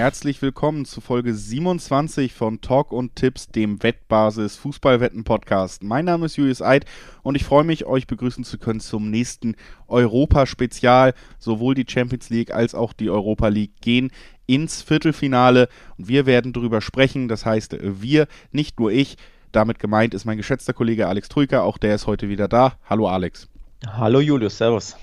herzlich willkommen zu Folge 27 von Talk und Tipps, dem Wettbasis Fußballwetten Podcast. Mein Name ist Julius Eid und ich freue mich, euch begrüßen zu können zum nächsten Europa-Spezial. Sowohl die Champions League als auch die Europa League gehen ins Viertelfinale und wir werden darüber sprechen. Das heißt, wir, nicht nur ich. Damit gemeint ist mein geschätzter Kollege Alex Trüker, auch der ist heute wieder da. Hallo Alex. Hallo Julius, Servus.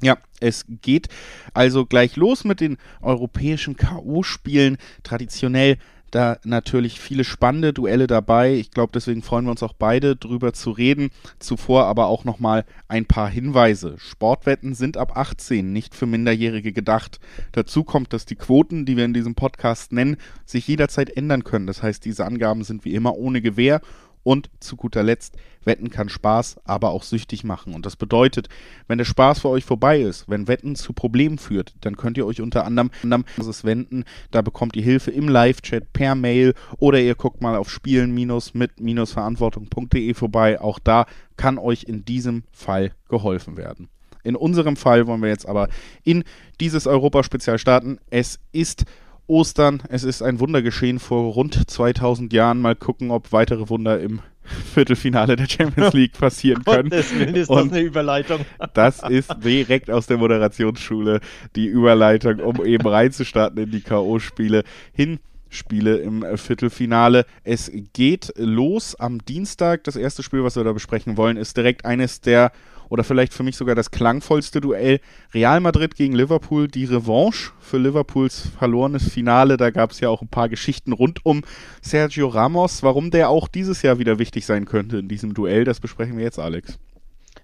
Ja, es geht also gleich los mit den europäischen K.O.-Spielen. Traditionell da natürlich viele spannende Duelle dabei. Ich glaube, deswegen freuen wir uns auch beide drüber zu reden. Zuvor aber auch nochmal ein paar Hinweise. Sportwetten sind ab 18 nicht für Minderjährige gedacht. Dazu kommt, dass die Quoten, die wir in diesem Podcast nennen, sich jederzeit ändern können. Das heißt, diese Angaben sind wie immer ohne Gewähr und zu guter Letzt, Wetten kann Spaß, aber auch süchtig machen. Und das bedeutet, wenn der Spaß für euch vorbei ist, wenn Wetten zu Problemen führt, dann könnt ihr euch unter anderem an das wenden. Da bekommt ihr Hilfe im Live-Chat, per Mail oder ihr guckt mal auf spielen-mit-verantwortung.de vorbei. Auch da kann euch in diesem Fall geholfen werden. In unserem Fall wollen wir jetzt aber in dieses Europaspezial starten. Es ist Ostern. Es ist ein Wunder geschehen vor rund 2000 Jahren. Mal gucken, ob weitere Wunder im Viertelfinale der Champions League passieren können. Das ist das eine Überleitung. das ist direkt aus der Moderationsschule die Überleitung, um eben reinzustarten in die K.O.-Spiele. Hinspiele im Viertelfinale. Es geht los am Dienstag. Das erste Spiel, was wir da besprechen wollen, ist direkt eines der oder vielleicht für mich sogar das klangvollste Duell. Real Madrid gegen Liverpool, die Revanche für Liverpools verlorenes Finale. Da gab es ja auch ein paar Geschichten rund um Sergio Ramos. Warum der auch dieses Jahr wieder wichtig sein könnte in diesem Duell, das besprechen wir jetzt, Alex.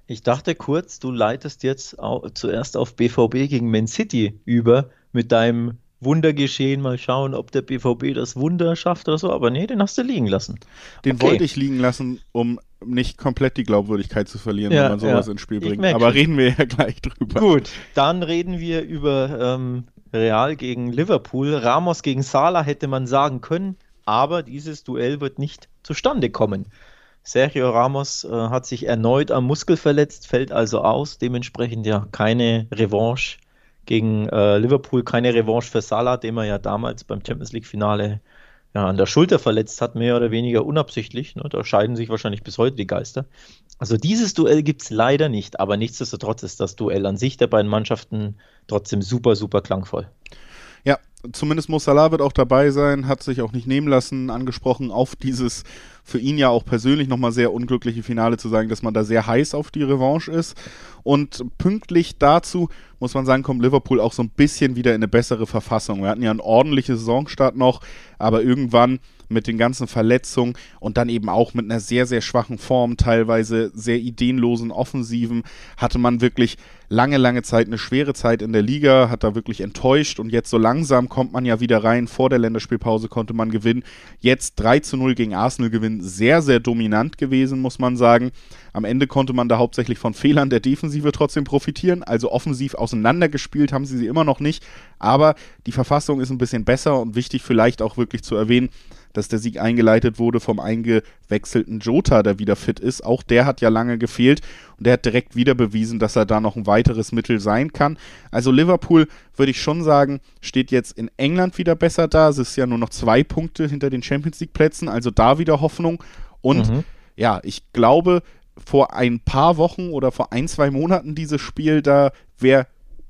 Ich dachte kurz, du leitest jetzt zuerst auf BVB gegen Man City über mit deinem Wundergeschehen, mal schauen, ob der BVB das Wunder schafft oder so. Aber nee, den hast du liegen lassen. Den okay. wollte ich liegen lassen, um nicht komplett die Glaubwürdigkeit zu verlieren, ja, wenn man sowas ja. ins Spiel bringt. Aber reden wir ja gleich drüber. Gut, dann reden wir über ähm, Real gegen Liverpool. Ramos gegen Salah hätte man sagen können, aber dieses Duell wird nicht zustande kommen. Sergio Ramos äh, hat sich erneut am Muskel verletzt, fällt also aus, dementsprechend ja keine Revanche gegen äh, Liverpool keine Revanche für Salah, den man ja damals beim Champions League-Finale ja, an der Schulter verletzt hat, mehr oder weniger unabsichtlich. Ne? Da scheiden sich wahrscheinlich bis heute die Geister. Also dieses Duell gibt es leider nicht, aber nichtsdestotrotz ist das Duell an sich der beiden Mannschaften trotzdem super, super klangvoll. Zumindest Mo Salah wird auch dabei sein, hat sich auch nicht nehmen lassen, angesprochen auf dieses für ihn ja auch persönlich nochmal sehr unglückliche Finale zu sagen, dass man da sehr heiß auf die Revanche ist. Und pünktlich dazu muss man sagen, kommt Liverpool auch so ein bisschen wieder in eine bessere Verfassung. Wir hatten ja einen ordentlichen Saisonstart noch, aber irgendwann mit den ganzen Verletzungen und dann eben auch mit einer sehr, sehr schwachen Form, teilweise sehr ideenlosen Offensiven, hatte man wirklich lange, lange Zeit eine schwere Zeit in der Liga, hat da wirklich enttäuscht und jetzt so langsam kommt man ja wieder rein. Vor der Länderspielpause konnte man gewinnen. Jetzt 3 zu 0 gegen Arsenal gewinnen, sehr, sehr dominant gewesen, muss man sagen. Am Ende konnte man da hauptsächlich von Fehlern der Defensive trotzdem profitieren. Also offensiv auseinandergespielt haben sie sie immer noch nicht. Aber die Verfassung ist ein bisschen besser und wichtig vielleicht auch wirklich zu erwähnen, dass der Sieg eingeleitet wurde vom eingewechselten Jota, der wieder fit ist. Auch der hat ja lange gefehlt und der hat direkt wieder bewiesen, dass er da noch ein weiteres Mittel sein kann. Also Liverpool, würde ich schon sagen, steht jetzt in England wieder besser da. Es ist ja nur noch zwei Punkte hinter den Champions League Plätzen, also da wieder Hoffnung. Und mhm. ja, ich glaube, vor ein paar Wochen oder vor ein, zwei Monaten dieses Spiel, da wäre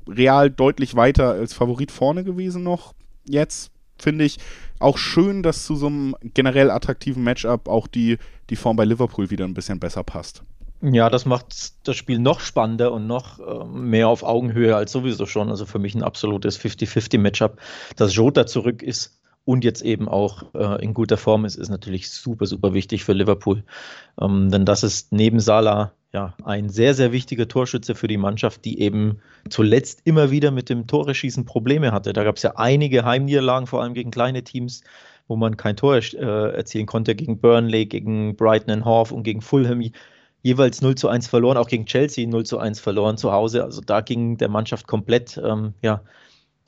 Real deutlich weiter als Favorit vorne gewesen noch. Jetzt finde ich auch schön, dass zu so einem generell attraktiven Matchup auch die, die Form bei Liverpool wieder ein bisschen besser passt. Ja, das macht das Spiel noch spannender und noch äh, mehr auf Augenhöhe als sowieso schon. Also für mich ein absolutes 50-50-Matchup. Dass Jota zurück ist und jetzt eben auch äh, in guter Form ist, ist natürlich super, super wichtig für Liverpool. Ähm, denn das ist neben Salah ja, ein sehr, sehr wichtiger Torschütze für die Mannschaft, die eben zuletzt immer wieder mit dem Tore-Schießen Probleme hatte. Da gab es ja einige Heimniederlagen, vor allem gegen kleine Teams, wo man kein Tor äh, erzielen konnte, gegen Burnley, gegen Brighton and Hove und gegen Fulham jeweils 0 zu 1 verloren, auch gegen Chelsea 0 zu 1 verloren zu Hause. Also da ging der Mannschaft komplett ähm, ja,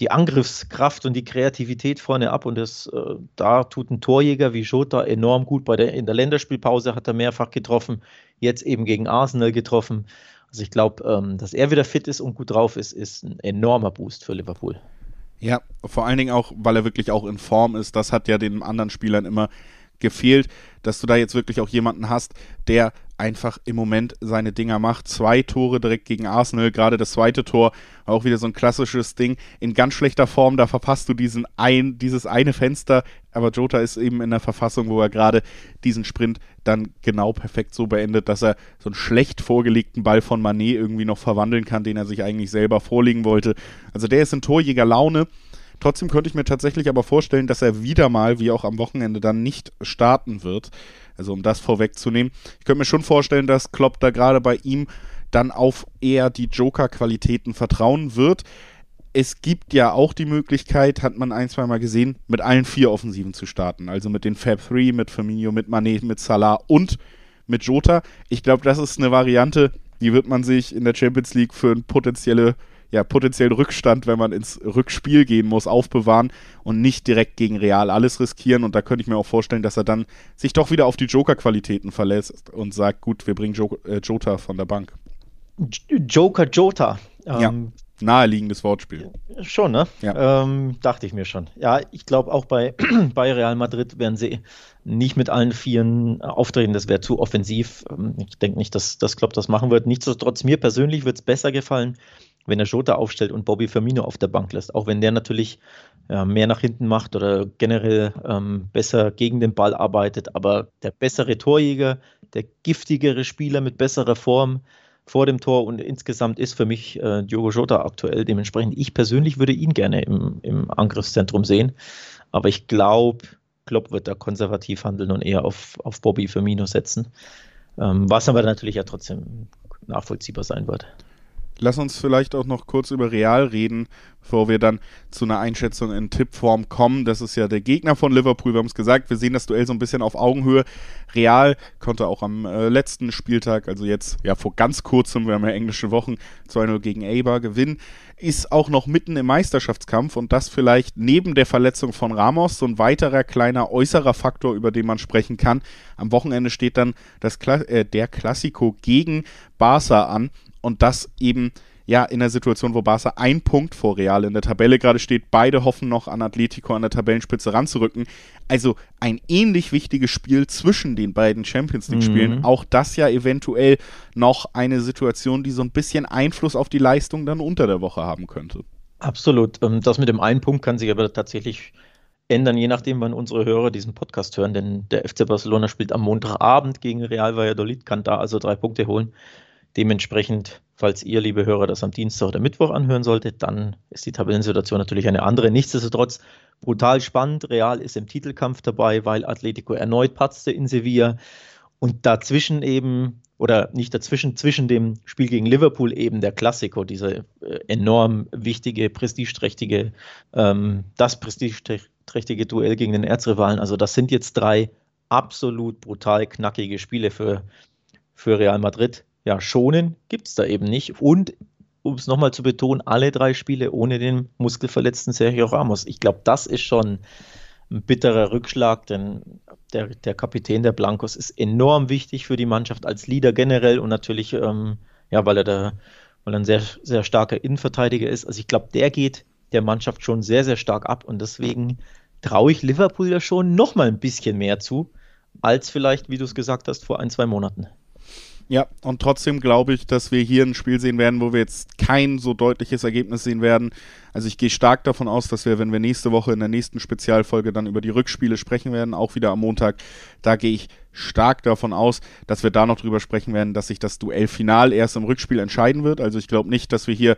die Angriffskraft und die Kreativität vorne ab. Und das, äh, da tut ein Torjäger wie Jota enorm gut. Bei der, in der Länderspielpause hat er mehrfach getroffen, jetzt eben gegen Arsenal getroffen. Also ich glaube, ähm, dass er wieder fit ist und gut drauf ist, ist ein enormer Boost für Liverpool. Ja, vor allen Dingen auch, weil er wirklich auch in Form ist. Das hat ja den anderen Spielern immer gefehlt, dass du da jetzt wirklich auch jemanden hast, der einfach im Moment seine Dinger macht. Zwei Tore direkt gegen Arsenal, gerade das zweite Tor, auch wieder so ein klassisches Ding. In ganz schlechter Form, da verpasst du diesen ein, dieses eine Fenster, aber Jota ist eben in der Verfassung, wo er gerade diesen Sprint dann genau perfekt so beendet, dass er so einen schlecht vorgelegten Ball von Manet irgendwie noch verwandeln kann, den er sich eigentlich selber vorlegen wollte. Also der ist in Torjäger Laune Trotzdem könnte ich mir tatsächlich aber vorstellen, dass er wieder mal, wie auch am Wochenende, dann nicht starten wird. Also um das vorwegzunehmen. Ich könnte mir schon vorstellen, dass Klopp da gerade bei ihm dann auf eher die Joker-Qualitäten vertrauen wird. Es gibt ja auch die Möglichkeit, hat man ein, zwei Mal gesehen, mit allen vier Offensiven zu starten. Also mit den Fab 3, mit Firmino, mit Manet, mit Salah und mit Jota. Ich glaube, das ist eine Variante, die wird man sich in der Champions League für eine potenzielle ja, potenziellen Rückstand, wenn man ins Rückspiel gehen muss, aufbewahren und nicht direkt gegen Real alles riskieren. Und da könnte ich mir auch vorstellen, dass er dann sich doch wieder auf die Joker-Qualitäten verlässt und sagt, gut, wir bringen jo äh, Jota von der Bank. Joker Jota. Ähm, ja, naheliegendes Wortspiel. Schon, ne? Ja. Ähm, dachte ich mir schon. Ja, ich glaube auch bei, bei Real Madrid werden sie nicht mit allen Vieren auftreten. Das wäre zu offensiv. Ähm, ich denke nicht, dass das Klopp das machen wird. Nichtsdestotrotz, mir persönlich wird es besser gefallen, wenn er Jota aufstellt und Bobby Firmino auf der Bank lässt. Auch wenn der natürlich ja, mehr nach hinten macht oder generell ähm, besser gegen den Ball arbeitet. Aber der bessere Torjäger, der giftigere Spieler mit besserer Form vor dem Tor und insgesamt ist für mich äh, Diogo Jota aktuell. Dementsprechend, ich persönlich würde ihn gerne im, im Angriffszentrum sehen. Aber ich glaube, Klopp wird da konservativ handeln und eher auf, auf Bobby Firmino setzen. Ähm, was aber natürlich ja trotzdem nachvollziehbar sein wird. Lass uns vielleicht auch noch kurz über Real reden, bevor wir dann zu einer Einschätzung in Tippform kommen. Das ist ja der Gegner von Liverpool. Wir haben es gesagt, wir sehen das Duell so ein bisschen auf Augenhöhe. Real konnte auch am äh, letzten Spieltag, also jetzt ja vor ganz kurzem, wir haben ja englische Wochen, 2-0 gegen Eibar gewinnen. Ist auch noch mitten im Meisterschaftskampf und das vielleicht neben der Verletzung von Ramos so ein weiterer kleiner äußerer Faktor, über den man sprechen kann. Am Wochenende steht dann das Kla äh, der Klassiko gegen Barca an und das eben ja in der Situation, wo Barca ein Punkt vor Real in der Tabelle gerade steht. Beide hoffen noch an Atletico an der Tabellenspitze ranzurücken. Also ein ähnlich wichtiges Spiel zwischen den beiden Champions League-Spielen. Mhm. Auch das ja eventuell noch eine Situation, die so ein bisschen Einfluss auf die Leistung dann unter der Woche haben könnte. Absolut. Ähm, das mit dem einen Punkt kann sich aber tatsächlich ändern, je nachdem, wann unsere Hörer diesen Podcast hören. Denn der FC Barcelona spielt am Montagabend gegen Real Valladolid, kann da also drei Punkte holen. Dementsprechend, falls ihr, liebe Hörer, das am Dienstag oder Mittwoch anhören solltet, dann ist die Tabellensituation natürlich eine andere. Nichtsdestotrotz brutal spannend. Real ist im Titelkampf dabei, weil Atletico erneut patzte in Sevilla. Und dazwischen eben, oder nicht dazwischen, zwischen dem Spiel gegen Liverpool eben der Klassiko, diese äh, enorm wichtige, prestigeträchtige, ähm, das prestigeträchtige Duell gegen den Erzrivalen. Also das sind jetzt drei absolut brutal knackige Spiele für, für Real Madrid ja, schonen gibt es da eben nicht. Und um es nochmal zu betonen, alle drei Spiele ohne den muskelverletzten Sergio Ramos. Ich glaube, das ist schon ein bitterer Rückschlag, denn der, der Kapitän der Blancos ist enorm wichtig für die Mannschaft als Leader generell und natürlich, ähm, ja, weil er da, weil er ein sehr, sehr starker Innenverteidiger ist. Also ich glaube, der geht der Mannschaft schon sehr, sehr stark ab und deswegen traue ich Liverpool ja schon nochmal ein bisschen mehr zu, als vielleicht, wie du es gesagt hast, vor ein, zwei Monaten. Ja, und trotzdem glaube ich, dass wir hier ein Spiel sehen werden, wo wir jetzt kein so deutliches Ergebnis sehen werden. Also ich gehe stark davon aus, dass wir, wenn wir nächste Woche in der nächsten Spezialfolge dann über die Rückspiele sprechen werden, auch wieder am Montag, da gehe ich stark davon aus, dass wir da noch drüber sprechen werden, dass sich das Duell final erst im Rückspiel entscheiden wird. Also ich glaube nicht, dass wir hier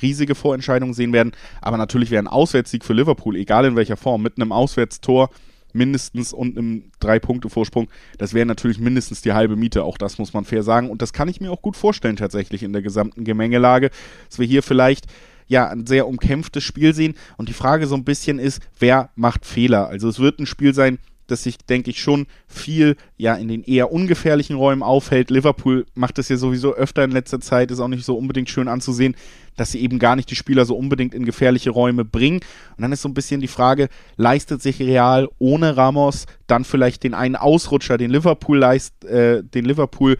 riesige Vorentscheidungen sehen werden, aber natürlich wäre ein Auswärtssieg für Liverpool, egal in welcher Form, mit einem Auswärtstor mindestens und einem Drei-Punkte-Vorsprung. Das wäre natürlich mindestens die halbe Miete, auch das muss man fair sagen. Und das kann ich mir auch gut vorstellen, tatsächlich in der gesamten Gemengelage, dass wir hier vielleicht ja ein sehr umkämpftes Spiel sehen. Und die Frage so ein bisschen ist, wer macht Fehler? Also es wird ein Spiel sein, das sich, denke ich, schon viel ja in den eher ungefährlichen Räumen aufhält. Liverpool macht das ja sowieso öfter in letzter Zeit, ist auch nicht so unbedingt schön anzusehen, dass sie eben gar nicht die Spieler so unbedingt in gefährliche Räume bringen. Und dann ist so ein bisschen die Frage, leistet sich Real ohne Ramos dann vielleicht den einen Ausrutscher, den Liverpool leist, äh, den Liverpool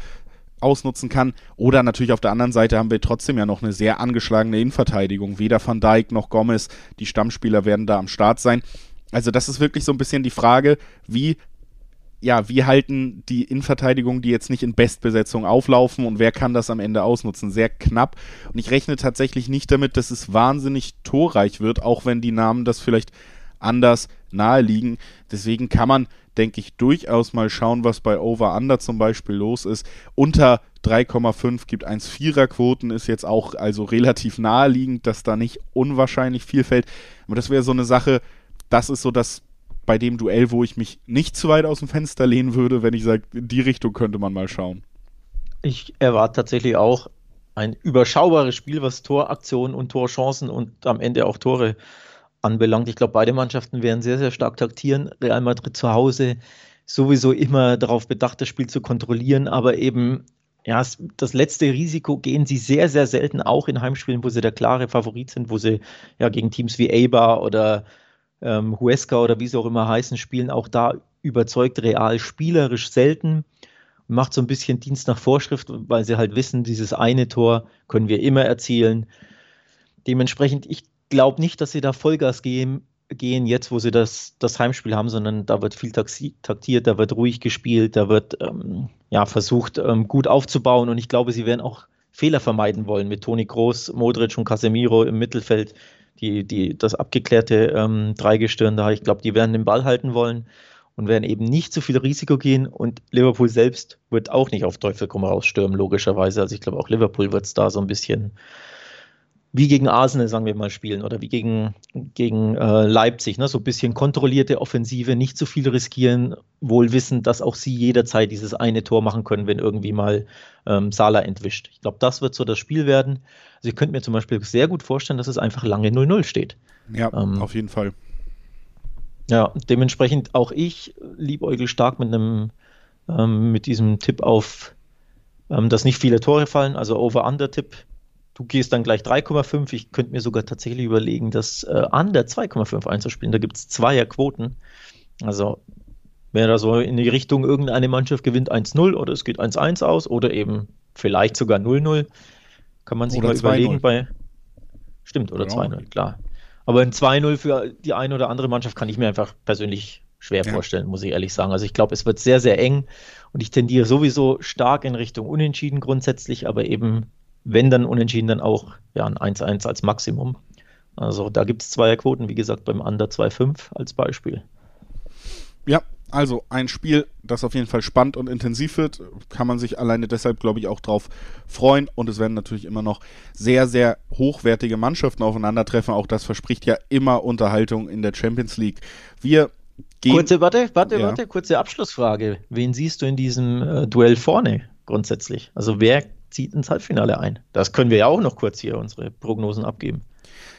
ausnutzen kann. Oder natürlich auf der anderen Seite haben wir trotzdem ja noch eine sehr angeschlagene Innenverteidigung. Weder Van Dijk noch Gomez, die Stammspieler werden da am Start sein. Also das ist wirklich so ein bisschen die Frage, wie ja, wie halten die Innenverteidigung, die jetzt nicht in Bestbesetzung auflaufen und wer kann das am Ende ausnutzen? Sehr knapp. Und ich rechne tatsächlich nicht damit, dass es wahnsinnig torreich wird, auch wenn die Namen das vielleicht anders naheliegen. Deswegen kann man denke ich, durchaus mal schauen, was bei Over-Under zum Beispiel los ist. Unter 3,5 gibt 1,4er-Quoten, ist jetzt auch also relativ naheliegend, dass da nicht unwahrscheinlich viel fällt. Aber das wäre so eine Sache, das ist so das bei dem Duell, wo ich mich nicht zu weit aus dem Fenster lehnen würde, wenn ich sage, in die Richtung könnte man mal schauen. Ich erwarte tatsächlich auch ein überschaubares Spiel, was Toraktionen und Torchancen und am Ende auch Tore anbelangt. Ich glaube, beide Mannschaften werden sehr, sehr stark taktieren. Real Madrid zu Hause sowieso immer darauf bedacht, das Spiel zu kontrollieren, aber eben ja, das letzte Risiko gehen sie sehr, sehr selten auch in Heimspielen, wo sie der klare Favorit sind, wo sie ja gegen Teams wie Eibar oder ähm, Huesca oder wie sie auch immer heißen, spielen auch da überzeugt real spielerisch selten. Macht so ein bisschen Dienst nach Vorschrift, weil sie halt wissen, dieses eine Tor können wir immer erzielen. Dementsprechend, ich glaube nicht, dass sie da Vollgas gehen, gehen jetzt, wo sie das, das Heimspiel haben, sondern da wird viel taktiert, da wird ruhig gespielt, da wird ähm, ja, versucht, ähm, gut aufzubauen und ich glaube, sie werden auch Fehler vermeiden wollen mit Toni Groß, Modric und Casemiro im Mittelfeld, die, die, das abgeklärte ähm, Dreigestirn da. Ich glaube, die werden den Ball halten wollen und werden eben nicht zu viel Risiko gehen und Liverpool selbst wird auch nicht auf Teufel komm raus stürmen, logischerweise. Also ich glaube, auch Liverpool wird es da so ein bisschen wie gegen Arsenal, sagen wir mal, spielen oder wie gegen, gegen äh, Leipzig. Ne? So ein bisschen kontrollierte Offensive, nicht zu viel riskieren, wohl wissend, dass auch sie jederzeit dieses eine Tor machen können, wenn irgendwie mal ähm, Salah entwischt. Ich glaube, das wird so das Spiel werden. Also ich könnte mir zum Beispiel sehr gut vorstellen, dass es einfach lange 0-0 steht. Ja, ähm, auf jeden Fall. Ja, dementsprechend auch ich liebäugel stark mit einem ähm, mit diesem Tipp auf, ähm, dass nicht viele Tore fallen, also Over-Under-Tipp Du gehst dann gleich 3,5. Ich könnte mir sogar tatsächlich überlegen, das äh, under 2,5 einzuspielen. Da gibt es Zweierquoten. Also wäre da so in die Richtung, irgendeine Mannschaft gewinnt 1-0 oder es geht 1-1 aus oder eben vielleicht sogar 0-0. Kann man sich oder mal überlegen bei. Stimmt, oder genau. 2-0, klar. Aber ein 2-0 für die eine oder andere Mannschaft kann ich mir einfach persönlich schwer ja. vorstellen, muss ich ehrlich sagen. Also ich glaube, es wird sehr, sehr eng und ich tendiere sowieso stark in Richtung Unentschieden grundsätzlich, aber eben wenn dann unentschieden, dann auch ja, ein 1-1 als Maximum. Also da gibt es Zweierquoten, wie gesagt, beim Under 2-5 als Beispiel. Ja, also ein Spiel, das auf jeden Fall spannend und intensiv wird, kann man sich alleine deshalb, glaube ich, auch drauf freuen. Und es werden natürlich immer noch sehr, sehr hochwertige Mannschaften aufeinandertreffen. Auch das verspricht ja immer Unterhaltung in der Champions League. Wir gehen. Kurze, warte, warte, ja. warte, kurze Abschlussfrage. Wen siehst du in diesem äh, Duell vorne grundsätzlich? Also wer zieht ins Halbfinale ein. Das können wir ja auch noch kurz hier unsere Prognosen abgeben.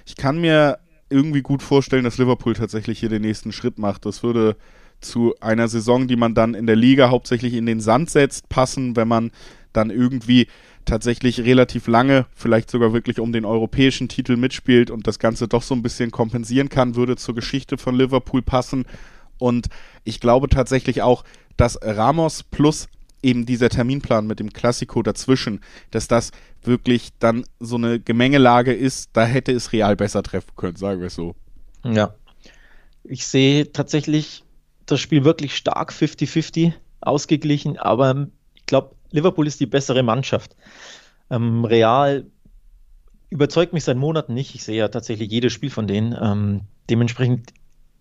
Ich kann mir irgendwie gut vorstellen, dass Liverpool tatsächlich hier den nächsten Schritt macht. Das würde zu einer Saison, die man dann in der Liga hauptsächlich in den Sand setzt, passen, wenn man dann irgendwie tatsächlich relativ lange, vielleicht sogar wirklich um den europäischen Titel mitspielt und das Ganze doch so ein bisschen kompensieren kann, würde zur Geschichte von Liverpool passen. Und ich glaube tatsächlich auch, dass Ramos plus eben dieser Terminplan mit dem Klassiko dazwischen, dass das wirklich dann so eine Gemengelage ist, da hätte es Real besser treffen können, sagen wir es so. Ja. Ich sehe tatsächlich das Spiel wirklich stark 50-50 ausgeglichen, aber ich glaube, Liverpool ist die bessere Mannschaft. Ähm, Real überzeugt mich seit Monaten nicht. Ich sehe ja tatsächlich jedes Spiel von denen. Ähm, dementsprechend,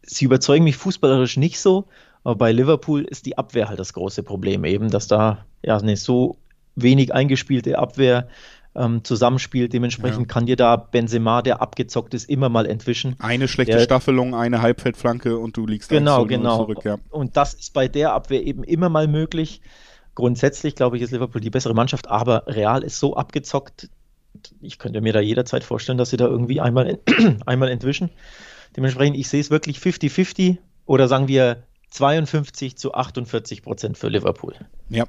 sie überzeugen mich fußballerisch nicht so aber bei Liverpool ist die Abwehr halt das große Problem eben, dass da ja eine so wenig eingespielte Abwehr ähm, zusammenspielt. Dementsprechend ja. kann dir da Benzema, der abgezockt ist, immer mal entwischen. Eine schlechte der, Staffelung, eine Halbfeldflanke und du liegst genau, genau. zurück. Ja. Und das ist bei der Abwehr eben immer mal möglich. Grundsätzlich, glaube ich, ist Liverpool die bessere Mannschaft, aber Real ist so abgezockt, ich könnte mir da jederzeit vorstellen, dass sie da irgendwie einmal, einmal entwischen. Dementsprechend, ich sehe es wirklich 50-50 oder sagen wir 52 zu 48 Prozent für Liverpool. Ja.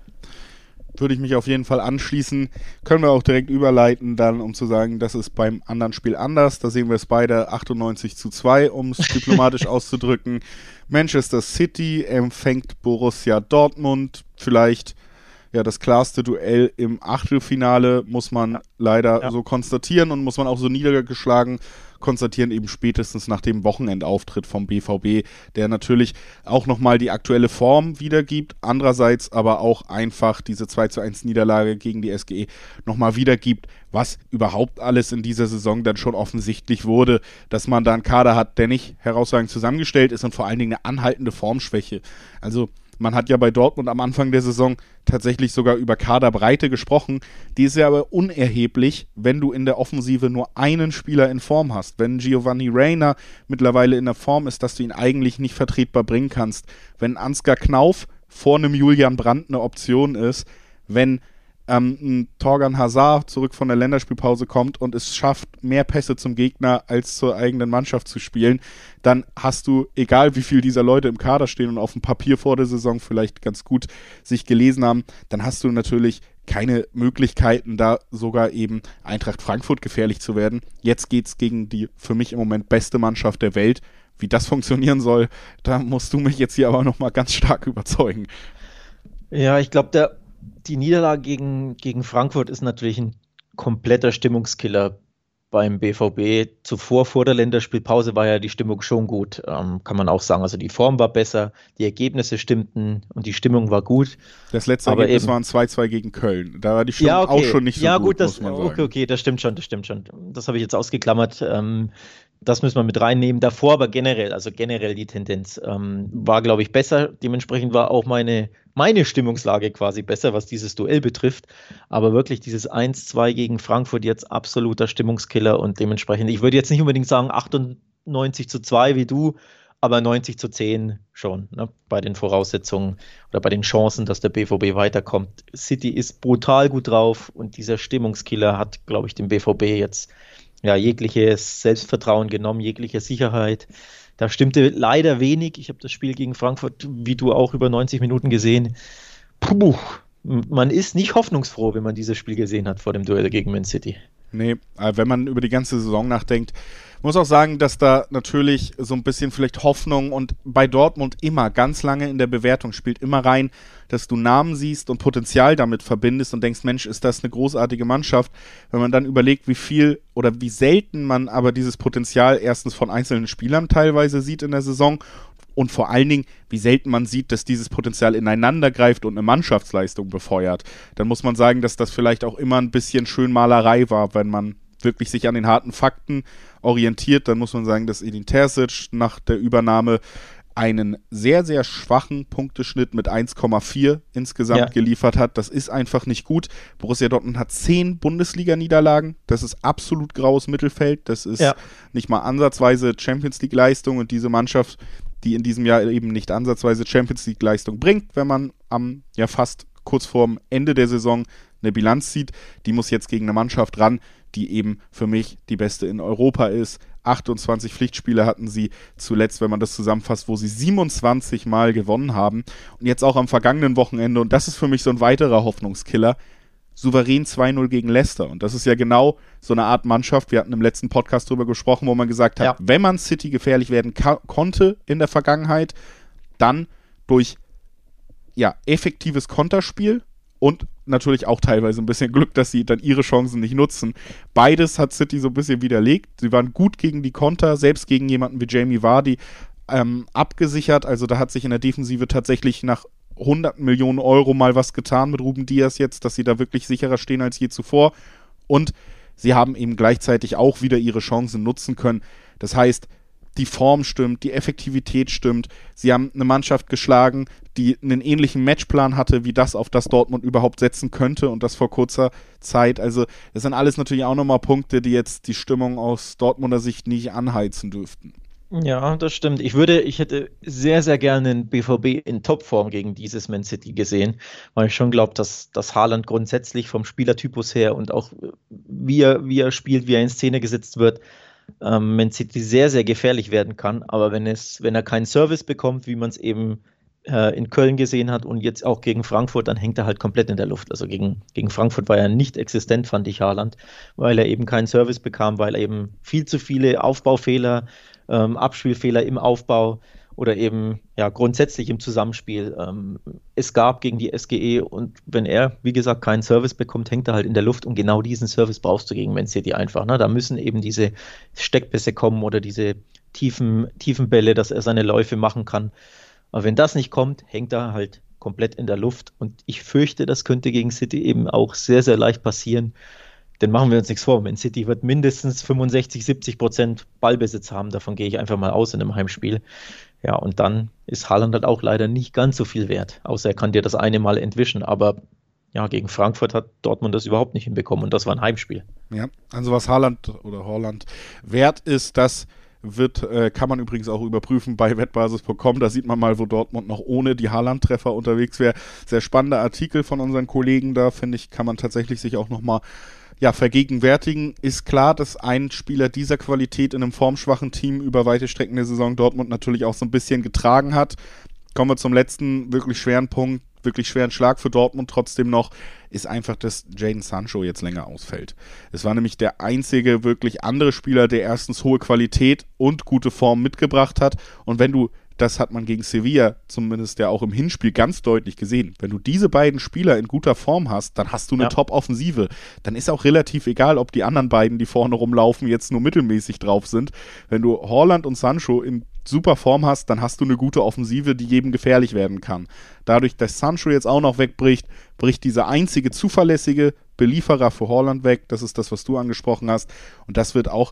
Würde ich mich auf jeden Fall anschließen. Können wir auch direkt überleiten, dann, um zu sagen, das ist beim anderen Spiel anders. Da sehen wir es beide 98 zu 2, um es diplomatisch auszudrücken. Manchester City empfängt Borussia Dortmund. Vielleicht ja das klarste Duell im Achtelfinale, muss man leider ja. so konstatieren und muss man auch so niedergeschlagen konstatieren, eben spätestens nach dem Wochenendauftritt vom BVB, der natürlich auch nochmal die aktuelle Form wiedergibt, andererseits aber auch einfach diese 2 zu 1 Niederlage gegen die SGE nochmal wiedergibt, was überhaupt alles in dieser Saison dann schon offensichtlich wurde, dass man da einen Kader hat, der nicht herausragend zusammengestellt ist und vor allen Dingen eine anhaltende Formschwäche. Also man hat ja bei Dortmund am Anfang der Saison tatsächlich sogar über Kaderbreite gesprochen. Die ist ja aber unerheblich, wenn du in der Offensive nur einen Spieler in Form hast. Wenn Giovanni Reyna mittlerweile in der Form ist, dass du ihn eigentlich nicht vertretbar bringen kannst. Wenn Ansgar Knauf vor einem Julian Brandt eine Option ist. Wenn ähm, ein Torgan Hazard zurück von der Länderspielpause kommt und es schafft, mehr Pässe zum Gegner als zur eigenen Mannschaft zu spielen, dann hast du, egal wie viel dieser Leute im Kader stehen und auf dem Papier vor der Saison vielleicht ganz gut sich gelesen haben, dann hast du natürlich keine Möglichkeiten, da sogar eben Eintracht Frankfurt gefährlich zu werden. Jetzt geht es gegen die für mich im Moment beste Mannschaft der Welt. Wie das funktionieren soll, da musst du mich jetzt hier aber nochmal ganz stark überzeugen. Ja, ich glaube, der die Niederlage gegen, gegen Frankfurt ist natürlich ein kompletter Stimmungskiller beim BVB. Zuvor, vor der Länderspielpause, war ja die Stimmung schon gut, ähm, kann man auch sagen. Also die Form war besser, die Ergebnisse stimmten und die Stimmung war gut. Das letzte Aber Ergebnis eben, war ein 2-2 gegen Köln. Da war die Stimmung ja, okay. auch schon nicht so ja, gut, gut das, muss man sagen. Okay, okay, das stimmt schon, das stimmt schon. Das habe ich jetzt ausgeklammert. Ähm, das müssen wir mit reinnehmen. Davor aber generell, also generell die Tendenz ähm, war, glaube ich, besser. Dementsprechend war auch meine, meine Stimmungslage quasi besser, was dieses Duell betrifft. Aber wirklich dieses 1-2 gegen Frankfurt jetzt absoluter Stimmungskiller und dementsprechend, ich würde jetzt nicht unbedingt sagen 98 zu 2 wie du, aber 90 zu 10 schon, ne, bei den Voraussetzungen oder bei den Chancen, dass der BVB weiterkommt. City ist brutal gut drauf und dieser Stimmungskiller hat, glaube ich, dem BVB jetzt ja, jegliches Selbstvertrauen genommen, jegliche Sicherheit. Da stimmte leider wenig. Ich habe das Spiel gegen Frankfurt, wie du auch, über 90 Minuten gesehen. Puh, man ist nicht hoffnungsfroh, wenn man dieses Spiel gesehen hat vor dem Duell gegen Man City. Nee, äh, wenn man über die ganze Saison nachdenkt, muss auch sagen, dass da natürlich so ein bisschen vielleicht Hoffnung und bei Dortmund immer ganz lange in der Bewertung spielt immer rein, dass du Namen siehst und Potenzial damit verbindest und denkst, Mensch, ist das eine großartige Mannschaft. Wenn man dann überlegt, wie viel oder wie selten man aber dieses Potenzial erstens von einzelnen Spielern teilweise sieht in der Saison und vor allen Dingen, wie selten man sieht, dass dieses Potenzial ineinander greift und eine Mannschaftsleistung befeuert, dann muss man sagen, dass das vielleicht auch immer ein bisschen Schönmalerei war, wenn man wirklich sich an den harten Fakten orientiert, dann muss man sagen, dass Edin Terzic nach der Übernahme einen sehr, sehr schwachen Punkteschnitt mit 1,4 insgesamt ja. geliefert hat. Das ist einfach nicht gut. Borussia Dortmund hat zehn Bundesliga-Niederlagen. Das ist absolut graues Mittelfeld. Das ist ja. nicht mal ansatzweise Champions League-Leistung und diese Mannschaft, die in diesem Jahr eben nicht ansatzweise Champions League-Leistung bringt, wenn man am ja fast kurz vorm Ende der Saison eine Bilanz zieht, die muss jetzt gegen eine Mannschaft ran, die eben für mich die beste in Europa ist. 28 Pflichtspiele hatten sie zuletzt, wenn man das zusammenfasst, wo sie 27 Mal gewonnen haben. Und jetzt auch am vergangenen Wochenende, und das ist für mich so ein weiterer Hoffnungskiller, souverän 2-0 gegen Leicester. Und das ist ja genau so eine Art Mannschaft. Wir hatten im letzten Podcast darüber gesprochen, wo man gesagt hat, ja. wenn man City gefährlich werden konnte in der Vergangenheit, dann durch ja, effektives Konterspiel und natürlich auch teilweise ein bisschen Glück, dass sie dann ihre Chancen nicht nutzen. Beides hat City so ein bisschen widerlegt. Sie waren gut gegen die Konter, selbst gegen jemanden wie Jamie Vardy ähm, abgesichert. Also da hat sich in der Defensive tatsächlich nach 100 Millionen Euro mal was getan mit Ruben Diaz jetzt, dass sie da wirklich sicherer stehen als je zuvor. Und sie haben eben gleichzeitig auch wieder ihre Chancen nutzen können. Das heißt, die Form stimmt, die Effektivität stimmt. Sie haben eine Mannschaft geschlagen, die einen ähnlichen Matchplan hatte, wie das, auf das Dortmund überhaupt setzen könnte und das vor kurzer Zeit. Also, das sind alles natürlich auch nochmal Punkte, die jetzt die Stimmung aus Dortmunder Sicht nicht anheizen dürften. Ja, das stimmt. Ich würde, ich hätte sehr, sehr gerne den BVB in Topform gegen dieses Man City gesehen, weil ich schon glaube, dass, dass Haaland grundsätzlich vom Spielertypus her und auch wie er, wie er spielt, wie er in Szene gesetzt wird, ähm, Man City sehr, sehr gefährlich werden kann. Aber wenn, es, wenn er keinen Service bekommt, wie man es eben äh, in Köln gesehen hat und jetzt auch gegen Frankfurt, dann hängt er halt komplett in der Luft. Also gegen, gegen Frankfurt war er nicht existent, fand ich Haaland, weil er eben keinen Service bekam, weil er eben viel zu viele Aufbaufehler, ähm, Abspielfehler im Aufbau oder eben ja grundsätzlich im Zusammenspiel. Ähm, es gab gegen die SGE und wenn er, wie gesagt, keinen Service bekommt, hängt er halt in der Luft und genau diesen Service brauchst du gegen Man City einfach. Ne? Da müssen eben diese Steckpässe kommen oder diese tiefen, tiefen Bälle, dass er seine Läufe machen kann. Aber wenn das nicht kommt, hängt er halt komplett in der Luft und ich fürchte, das könnte gegen City eben auch sehr, sehr leicht passieren. Denn machen wir uns nichts vor, Man City wird mindestens 65, 70 Prozent Ballbesitz haben. Davon gehe ich einfach mal aus in einem Heimspiel. Ja, und dann ist Haaland halt auch leider nicht ganz so viel wert, außer er kann dir das eine Mal entwischen. Aber ja, gegen Frankfurt hat Dortmund das überhaupt nicht hinbekommen und das war ein Heimspiel. Ja, also was Haaland oder Holland wert ist, das wird, äh, kann man übrigens auch überprüfen bei wettbasis.com. Da sieht man mal, wo Dortmund noch ohne die Haaland-Treffer unterwegs wäre. Sehr spannender Artikel von unseren Kollegen da, finde ich, kann man tatsächlich sich auch nochmal ja, vergegenwärtigen, ist klar, dass ein Spieler dieser Qualität in einem formschwachen Team über weite Strecken der Saison Dortmund natürlich auch so ein bisschen getragen hat. Kommen wir zum letzten wirklich schweren Punkt, wirklich schweren Schlag für Dortmund trotzdem noch, ist einfach, dass Jaden Sancho jetzt länger ausfällt. Es war nämlich der einzige wirklich andere Spieler, der erstens hohe Qualität und gute Form mitgebracht hat. Und wenn du das hat man gegen Sevilla zumindest ja auch im Hinspiel ganz deutlich gesehen. Wenn du diese beiden Spieler in guter Form hast, dann hast du eine ja. Top-Offensive. Dann ist auch relativ egal, ob die anderen beiden, die vorne rumlaufen, jetzt nur mittelmäßig drauf sind. Wenn du Holland und Sancho in super Form hast, dann hast du eine gute Offensive, die jedem gefährlich werden kann. Dadurch, dass Sancho jetzt auch noch wegbricht, bricht dieser einzige zuverlässige Belieferer für Holland weg. Das ist das, was du angesprochen hast. Und das wird auch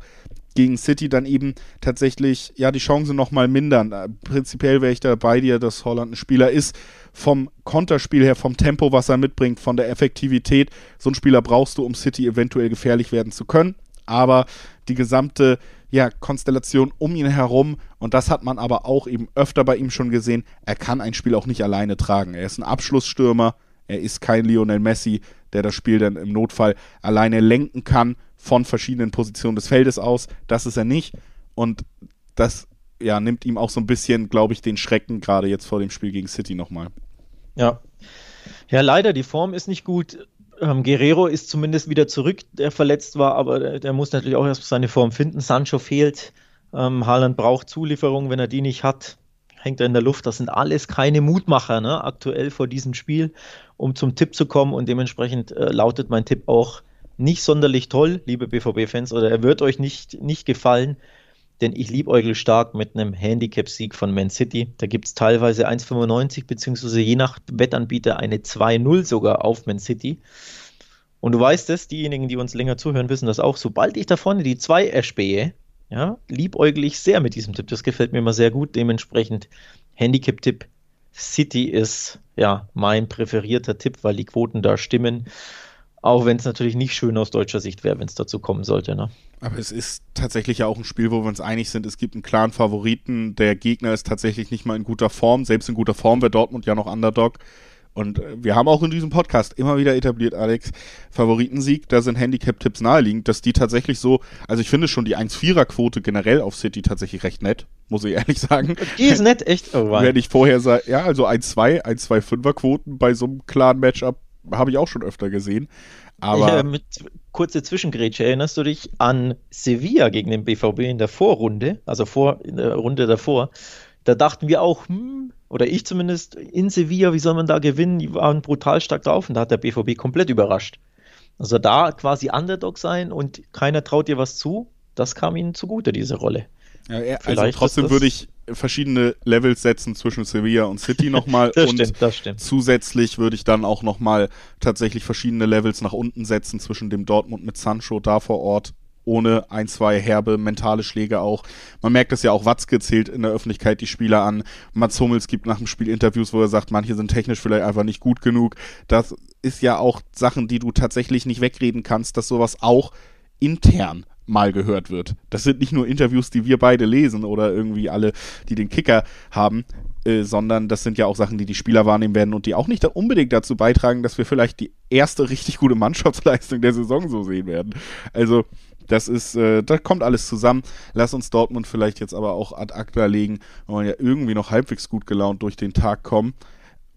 gegen City dann eben tatsächlich ja die Chancen nochmal mindern. Äh, prinzipiell wäre ich da bei dir, dass Holland ein Spieler ist, vom Konterspiel her, vom Tempo, was er mitbringt, von der Effektivität. So einen Spieler brauchst du, um City eventuell gefährlich werden zu können. Aber die gesamte ja, Konstellation um ihn herum, und das hat man aber auch eben öfter bei ihm schon gesehen, er kann ein Spiel auch nicht alleine tragen. Er ist ein Abschlussstürmer, er ist kein Lionel Messi, der das Spiel dann im Notfall alleine lenken kann von verschiedenen Positionen des Feldes aus. Das ist er nicht. Und das ja, nimmt ihm auch so ein bisschen, glaube ich, den Schrecken, gerade jetzt vor dem Spiel gegen City nochmal. Ja. Ja, leider, die Form ist nicht gut. Ähm, Guerrero ist zumindest wieder zurück, der verletzt war, aber der, der muss natürlich auch erst seine Form finden. Sancho fehlt. Ähm, Haaland braucht Zulieferung, wenn er die nicht hat, hängt er in der Luft. Das sind alles keine Mutmacher, ne, aktuell vor diesem Spiel, um zum Tipp zu kommen. Und dementsprechend äh, lautet mein Tipp auch nicht sonderlich toll, liebe BVB-Fans, oder er wird euch nicht, nicht gefallen, denn ich liebäugel stark mit einem Handicap-Sieg von Man City. Da gibt es teilweise 1,95 beziehungsweise je nach Wettanbieter eine 2-0 sogar auf Man City. Und du weißt es, diejenigen, die uns länger zuhören, wissen das auch. Sobald ich da vorne die 2 erspähe, ja, liebäugel ich sehr mit diesem Tipp. Das gefällt mir immer sehr gut. Dementsprechend Handicap-Tipp City ist ja mein präferierter Tipp, weil die Quoten da stimmen. Auch wenn es natürlich nicht schön aus deutscher Sicht wäre, wenn es dazu kommen sollte. Ne? Aber es ist tatsächlich ja auch ein Spiel, wo wir uns einig sind, es gibt einen klaren Favoriten. Der Gegner ist tatsächlich nicht mal in guter Form. Selbst in guter Form wäre Dortmund ja noch Underdog. Und äh, wir haben auch in diesem Podcast immer wieder etabliert, Alex, Favoritensieg, da sind Handicap-Tipps naheliegend, dass die tatsächlich so, also ich finde schon die 1-4er-Quote generell auf City tatsächlich recht nett, muss ich ehrlich sagen. Die ist nett, echt? Oh, wow. Wenn ich vorher sage, ja, also 1-2, 1-2-5er-Quoten bei so einem klaren Matchup habe ich auch schon öfter gesehen. Aber ich, äh, mit kurze Zwischengrätsche, erinnerst du dich an Sevilla gegen den BVB in der Vorrunde, also vor, in der Runde davor? Da dachten wir auch, hm, oder ich zumindest, in Sevilla, wie soll man da gewinnen? Die waren brutal stark drauf und da hat der BVB komplett überrascht. Also da quasi Underdog sein und keiner traut dir was zu, das kam ihnen zugute, diese Rolle. Ja, also trotzdem würde ich verschiedene Levels setzen zwischen Sevilla und City nochmal. und stimmt, das stimmt. zusätzlich würde ich dann auch nochmal tatsächlich verschiedene Levels nach unten setzen zwischen dem Dortmund mit Sancho da vor Ort ohne ein, zwei herbe mentale Schläge auch. Man merkt es ja auch, Watzke zählt in der Öffentlichkeit die Spieler an. Mats Hummels gibt nach dem Spiel Interviews, wo er sagt, manche sind technisch vielleicht einfach nicht gut genug. Das ist ja auch Sachen, die du tatsächlich nicht wegreden kannst, dass sowas auch intern mal gehört wird. Das sind nicht nur Interviews, die wir beide lesen oder irgendwie alle, die den Kicker haben, äh, sondern das sind ja auch Sachen, die die Spieler wahrnehmen werden und die auch nicht unbedingt dazu beitragen, dass wir vielleicht die erste richtig gute Mannschaftsleistung der Saison so sehen werden. Also das ist, äh, da kommt alles zusammen. Lass uns Dortmund vielleicht jetzt aber auch ad acta legen, weil wir ja irgendwie noch halbwegs gut gelaunt durch den Tag kommen.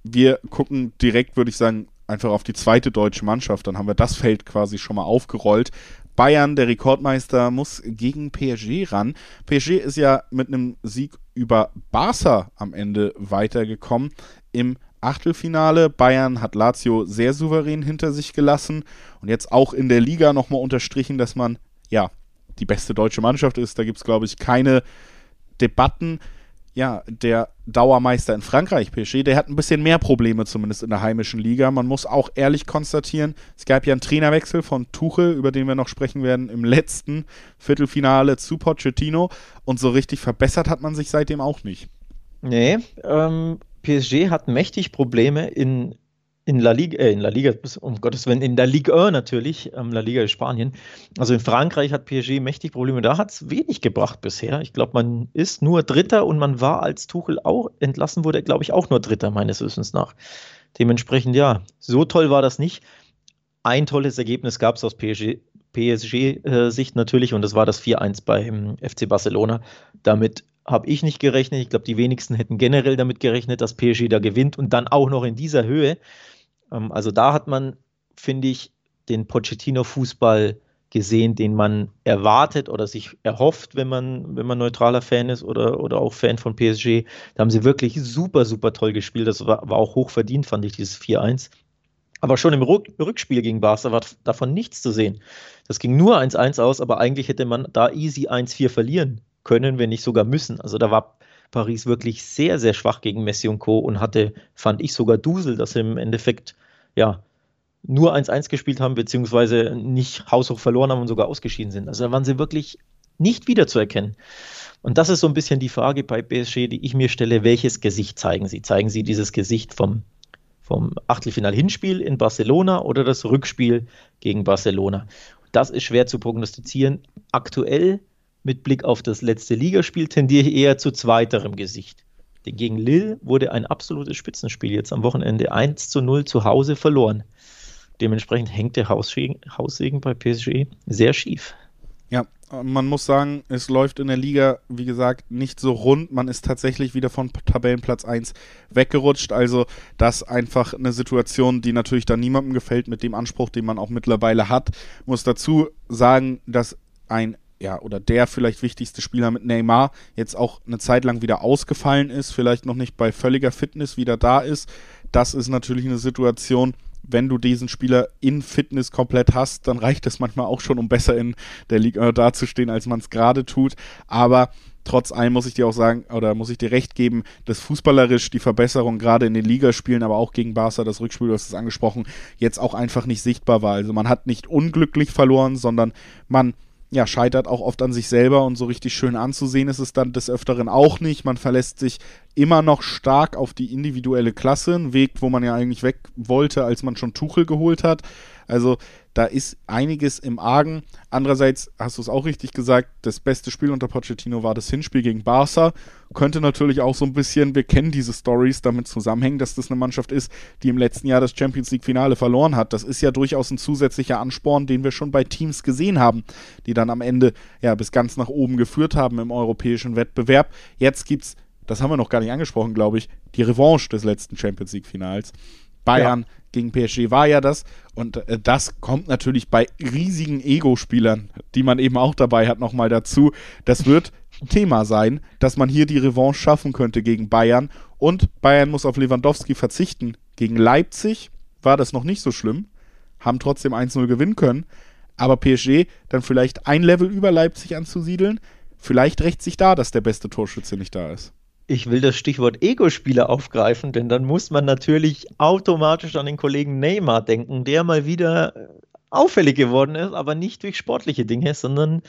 Wir gucken direkt, würde ich sagen, einfach auf die zweite deutsche Mannschaft. Dann haben wir das Feld quasi schon mal aufgerollt. Bayern, der Rekordmeister, muss gegen PSG ran. PSG ist ja mit einem Sieg über Barca am Ende weitergekommen im Achtelfinale. Bayern hat Lazio sehr souverän hinter sich gelassen und jetzt auch in der Liga nochmal unterstrichen, dass man ja die beste deutsche Mannschaft ist. Da gibt es, glaube ich, keine Debatten ja, der Dauermeister in Frankreich, PSG, der hat ein bisschen mehr Probleme, zumindest in der heimischen Liga. Man muss auch ehrlich konstatieren, es gab ja einen Trainerwechsel von Tuchel, über den wir noch sprechen werden, im letzten Viertelfinale zu Pochettino. Und so richtig verbessert hat man sich seitdem auch nicht. Nee, ähm, PSG hat mächtig Probleme in in La Liga, äh, in La Liga, um Gottes Willen, in der Ligue 1 natürlich, ähm, La Liga Spanien. Also in Frankreich hat PSG mächtig Probleme. Da hat es wenig gebracht bisher. Ich glaube, man ist nur Dritter und man war, als Tuchel auch entlassen wurde, glaube ich, auch nur Dritter, meines Wissens nach. Dementsprechend, ja, so toll war das nicht. Ein tolles Ergebnis gab es aus PSG, PSG-Sicht äh, natürlich und das war das 4-1 beim FC Barcelona. Damit habe ich nicht gerechnet. Ich glaube, die wenigsten hätten generell damit gerechnet, dass PSG da gewinnt und dann auch noch in dieser Höhe. Ähm, also da hat man, finde ich, den Pochettino-Fußball gesehen, den man erwartet oder sich erhofft, wenn man, wenn man neutraler Fan ist oder, oder auch Fan von PSG. Da haben sie wirklich super, super toll gespielt. Das war, war auch hoch verdient, fand ich, dieses 4-1. Aber schon im Rückspiel gegen Barca war davon nichts zu sehen. Das ging nur 1-1 aus, aber eigentlich hätte man da easy 1-4 verlieren können, wenn nicht sogar müssen. Also da war Paris wirklich sehr, sehr schwach gegen Messi und Co. und hatte, fand ich, sogar Dusel, dass sie im Endeffekt ja nur 1-1 gespielt haben, beziehungsweise nicht haushoch verloren haben und sogar ausgeschieden sind. Also da waren sie wirklich nicht wiederzuerkennen. Und das ist so ein bisschen die Frage bei PSG, die ich mir stelle, welches Gesicht zeigen sie? Zeigen sie dieses Gesicht vom, vom Achtelfinal-Hinspiel in Barcelona oder das Rückspiel gegen Barcelona? Das ist schwer zu prognostizieren. Aktuell mit Blick auf das letzte Ligaspiel tendiere ich eher zu zweiterem Gesicht. Gegen Lille wurde ein absolutes Spitzenspiel jetzt am Wochenende 1 zu 0 zu Hause verloren. Dementsprechend hängt der Haussegen, bei PSG sehr schief. Ja, man muss sagen, es läuft in der Liga, wie gesagt, nicht so rund. Man ist tatsächlich wieder von Tabellenplatz 1 weggerutscht. Also das einfach eine Situation, die natürlich dann niemandem gefällt mit dem Anspruch, den man auch mittlerweile hat. Muss dazu sagen, dass ein ja, oder der vielleicht wichtigste Spieler mit Neymar jetzt auch eine Zeit lang wieder ausgefallen ist, vielleicht noch nicht bei völliger Fitness wieder da ist. Das ist natürlich eine Situation, wenn du diesen Spieler in Fitness komplett hast, dann reicht es manchmal auch schon, um besser in der Liga dazustehen, als man es gerade tut. Aber trotz allem muss ich dir auch sagen, oder muss ich dir recht geben, dass fußballerisch die Verbesserung gerade in den Ligaspielen, aber auch gegen Barca, das Rückspiel, du hast es angesprochen, jetzt auch einfach nicht sichtbar war. Also man hat nicht unglücklich verloren, sondern man ja, scheitert auch oft an sich selber und so richtig schön anzusehen ist es dann des Öfteren auch nicht. Man verlässt sich immer noch stark auf die individuelle Klasse, ein Weg, wo man ja eigentlich weg wollte, als man schon Tuchel geholt hat. Also da ist einiges im Argen. Andererseits hast du es auch richtig gesagt, das beste Spiel unter Pochettino war das Hinspiel gegen Barca. Könnte natürlich auch so ein bisschen, wir kennen diese Stories, damit zusammenhängen, dass das eine Mannschaft ist, die im letzten Jahr das Champions League Finale verloren hat. Das ist ja durchaus ein zusätzlicher Ansporn, den wir schon bei Teams gesehen haben, die dann am Ende ja bis ganz nach oben geführt haben im europäischen Wettbewerb. Jetzt gibt's, das haben wir noch gar nicht angesprochen, glaube ich, die Revanche des letzten Champions League Finals. Bayern ja. Gegen PSG war ja das. Und äh, das kommt natürlich bei riesigen Ego-Spielern, die man eben auch dabei hat, nochmal dazu. Das wird Thema sein, dass man hier die Revanche schaffen könnte gegen Bayern. Und Bayern muss auf Lewandowski verzichten. Gegen Leipzig war das noch nicht so schlimm, haben trotzdem 1-0 gewinnen können. Aber PSG dann vielleicht ein Level über Leipzig anzusiedeln, vielleicht rächt sich da, dass der beste Torschütze nicht da ist. Ich will das Stichwort Ego-Spieler aufgreifen, denn dann muss man natürlich automatisch an den Kollegen Neymar denken, der mal wieder äh, auffällig geworden ist, aber nicht durch sportliche Dinge, sondern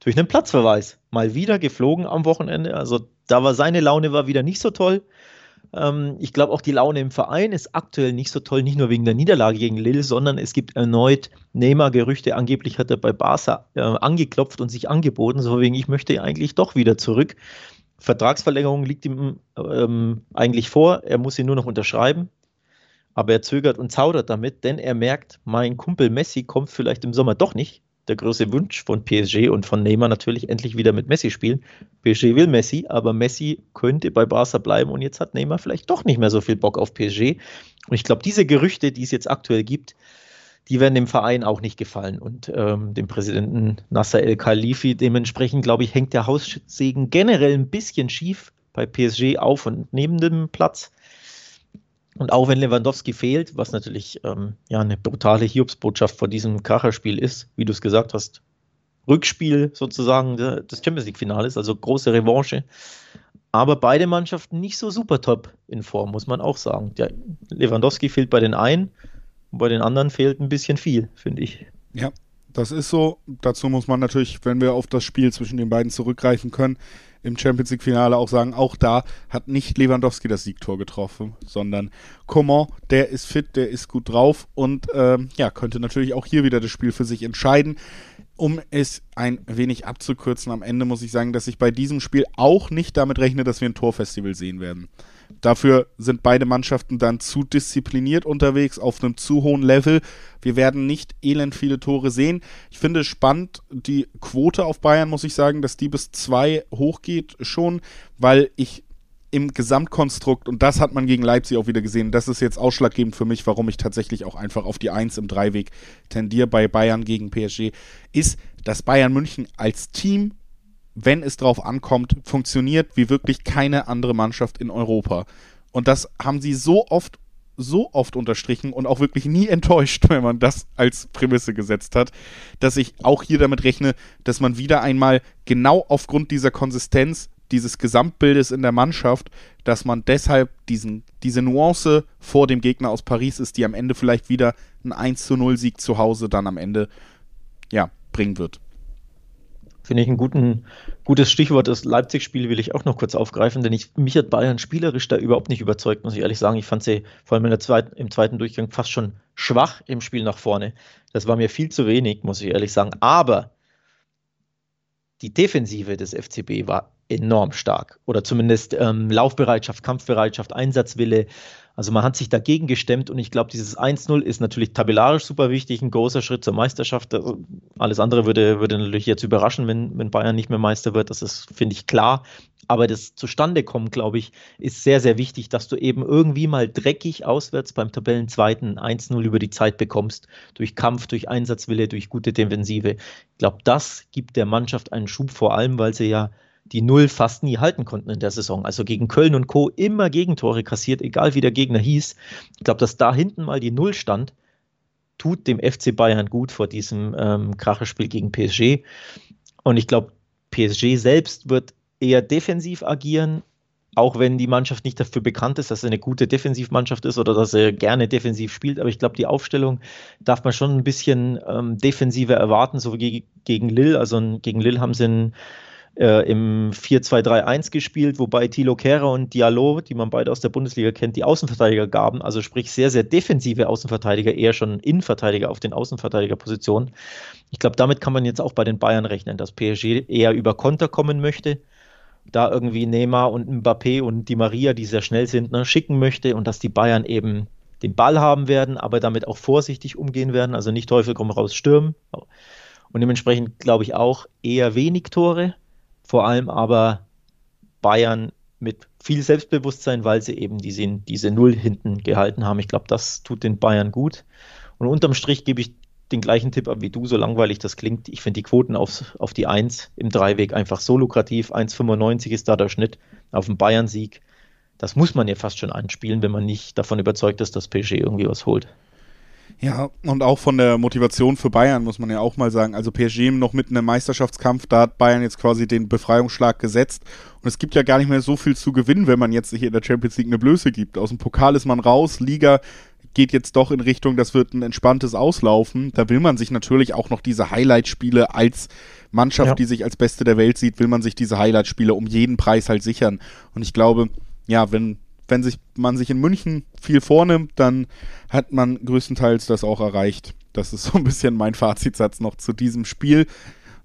durch einen Platzverweis. Mal wieder geflogen am Wochenende. Also da war seine Laune war wieder nicht so toll. Ähm, ich glaube auch die Laune im Verein ist aktuell nicht so toll, nicht nur wegen der Niederlage gegen Lille, sondern es gibt erneut Neymar-Gerüchte. Angeblich hat er bei Barca äh, angeklopft und sich angeboten, so wegen ich möchte eigentlich doch wieder zurück. Vertragsverlängerung liegt ihm ähm, eigentlich vor. Er muss sie nur noch unterschreiben. Aber er zögert und zaudert damit, denn er merkt, mein Kumpel Messi kommt vielleicht im Sommer doch nicht. Der große Wunsch von PSG und von Neymar natürlich endlich wieder mit Messi spielen. PSG will Messi, aber Messi könnte bei Barca bleiben und jetzt hat Neymar vielleicht doch nicht mehr so viel Bock auf PSG. Und ich glaube, diese Gerüchte, die es jetzt aktuell gibt, die werden dem Verein auch nicht gefallen und ähm, dem Präsidenten Nasser El Khalifi. Dementsprechend, glaube ich, hängt der Haussegen generell ein bisschen schief bei PSG auf und neben dem Platz. Und auch wenn Lewandowski fehlt, was natürlich ähm, ja eine brutale Hiobsbotschaft vor diesem Kracherspiel ist, wie du es gesagt hast, Rückspiel sozusagen des Champions League-Finales, also große Revanche. Aber beide Mannschaften nicht so super top in Form, muss man auch sagen. Der Lewandowski fehlt bei den einen bei den anderen fehlt ein bisschen viel, finde ich. Ja, das ist so. Dazu muss man natürlich, wenn wir auf das Spiel zwischen den beiden zurückgreifen können, im Champions League-Finale auch sagen, auch da hat nicht Lewandowski das Siegtor getroffen, sondern Coman, der ist fit, der ist gut drauf und ähm, ja, könnte natürlich auch hier wieder das Spiel für sich entscheiden. Um es ein wenig abzukürzen, am Ende muss ich sagen, dass ich bei diesem Spiel auch nicht damit rechne, dass wir ein Torfestival sehen werden. Dafür sind beide Mannschaften dann zu diszipliniert unterwegs, auf einem zu hohen Level. Wir werden nicht elend viele Tore sehen. Ich finde spannend, die Quote auf Bayern, muss ich sagen, dass die bis zwei hochgeht schon, weil ich im Gesamtkonstrukt, und das hat man gegen Leipzig auch wieder gesehen, das ist jetzt ausschlaggebend für mich, warum ich tatsächlich auch einfach auf die Eins im Dreiweg tendiere bei Bayern gegen PSG, ist, dass Bayern München als Team wenn es drauf ankommt, funktioniert wie wirklich keine andere Mannschaft in Europa. Und das haben sie so oft, so oft unterstrichen und auch wirklich nie enttäuscht, wenn man das als Prämisse gesetzt hat, dass ich auch hier damit rechne, dass man wieder einmal genau aufgrund dieser Konsistenz dieses Gesamtbildes in der Mannschaft, dass man deshalb diesen, diese Nuance vor dem Gegner aus Paris ist, die am Ende vielleicht wieder ein 1 zu 0 Sieg zu Hause dann am Ende ja, bringen wird. Finde ich ein guten, gutes Stichwort. Das Leipzig-Spiel will ich auch noch kurz aufgreifen, denn ich, mich hat Bayern spielerisch da überhaupt nicht überzeugt, muss ich ehrlich sagen. Ich fand sie vor allem zweiten, im zweiten Durchgang fast schon schwach im Spiel nach vorne. Das war mir viel zu wenig, muss ich ehrlich sagen. Aber die Defensive des FCB war enorm stark. Oder zumindest ähm, Laufbereitschaft, Kampfbereitschaft, Einsatzwille. Also man hat sich dagegen gestemmt und ich glaube, dieses 1-0 ist natürlich tabellarisch super wichtig, ein großer Schritt zur Meisterschaft. Also alles andere würde, würde natürlich jetzt überraschen, wenn, wenn Bayern nicht mehr Meister wird. Das ist, finde ich, klar. Aber das Zustandekommen, glaube ich, ist sehr, sehr wichtig, dass du eben irgendwie mal dreckig auswärts beim Tabellenzweiten 1-0 über die Zeit bekommst. Durch Kampf, durch Einsatzwille, durch gute Defensive. Ich glaube, das gibt der Mannschaft einen Schub, vor allem, weil sie ja die Null fast nie halten konnten in der Saison. Also gegen Köln und Co. immer Gegentore kassiert, egal wie der Gegner hieß. Ich glaube, dass da hinten mal die Null stand, tut dem FC Bayern gut vor diesem ähm, Kracherspiel gegen PSG. Und ich glaube, PSG selbst wird eher defensiv agieren, auch wenn die Mannschaft nicht dafür bekannt ist, dass sie eine gute Defensivmannschaft ist oder dass sie gerne defensiv spielt. Aber ich glaube, die Aufstellung darf man schon ein bisschen ähm, defensiver erwarten, so wie gegen Lille. Also gegen Lille haben sie einen äh, im 4-2-3-1 gespielt, wobei Thilo Kehrer und Diallo, die man beide aus der Bundesliga kennt, die Außenverteidiger gaben, also sprich sehr, sehr defensive Außenverteidiger, eher schon Innenverteidiger auf den Außenverteidigerpositionen. Ich glaube, damit kann man jetzt auch bei den Bayern rechnen, dass PSG eher über Konter kommen möchte, da irgendwie Neymar und Mbappé und Di Maria, die sehr schnell sind, ne, schicken möchte und dass die Bayern eben den Ball haben werden, aber damit auch vorsichtig umgehen werden, also nicht Teufel komm raus stürmen. Und dementsprechend glaube ich auch eher wenig Tore, vor allem aber Bayern mit viel Selbstbewusstsein, weil sie eben diese, diese Null hinten gehalten haben. Ich glaube, das tut den Bayern gut. Und unterm Strich gebe ich den gleichen Tipp ab wie du, so langweilig das klingt. Ich finde die Quoten aufs, auf die 1 im Dreiweg einfach so lukrativ. 1,95 ist da der Schnitt auf den Bayern-Sieg. Das muss man ja fast schon anspielen, wenn man nicht davon überzeugt ist, dass PSG irgendwie was holt. Ja, und auch von der Motivation für Bayern muss man ja auch mal sagen. Also PSG noch mitten im Meisterschaftskampf, da hat Bayern jetzt quasi den Befreiungsschlag gesetzt. Und es gibt ja gar nicht mehr so viel zu gewinnen, wenn man jetzt sich in der Champions League eine Blöße gibt. Aus dem Pokal ist man raus, Liga geht jetzt doch in Richtung, das wird ein entspanntes Auslaufen. Da will man sich natürlich auch noch diese Highlight-Spiele als Mannschaft, ja. die sich als Beste der Welt sieht, will man sich diese Highlight-Spiele um jeden Preis halt sichern. Und ich glaube, ja, wenn wenn sich, man sich in München viel vornimmt, dann hat man größtenteils das auch erreicht. Das ist so ein bisschen mein Fazitsatz noch zu diesem Spiel.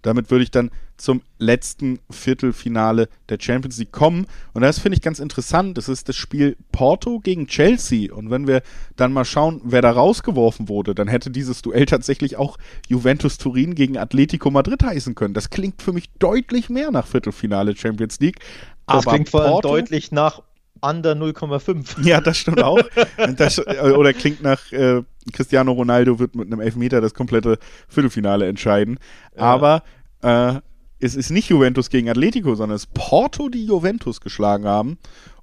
Damit würde ich dann zum letzten Viertelfinale der Champions League kommen. Und das finde ich ganz interessant. Das ist das Spiel Porto gegen Chelsea. Und wenn wir dann mal schauen, wer da rausgeworfen wurde, dann hätte dieses Duell tatsächlich auch Juventus Turin gegen Atletico Madrid heißen können. Das klingt für mich deutlich mehr nach Viertelfinale Champions League. Das klingt vor allem deutlich nach under 0,5. Ja, das stimmt auch. das, oder klingt nach äh, Cristiano Ronaldo wird mit einem Elfmeter das komplette Viertelfinale entscheiden. Ja. Aber äh, es ist nicht Juventus gegen Atletico, sondern es ist Porto, die Juventus geschlagen haben.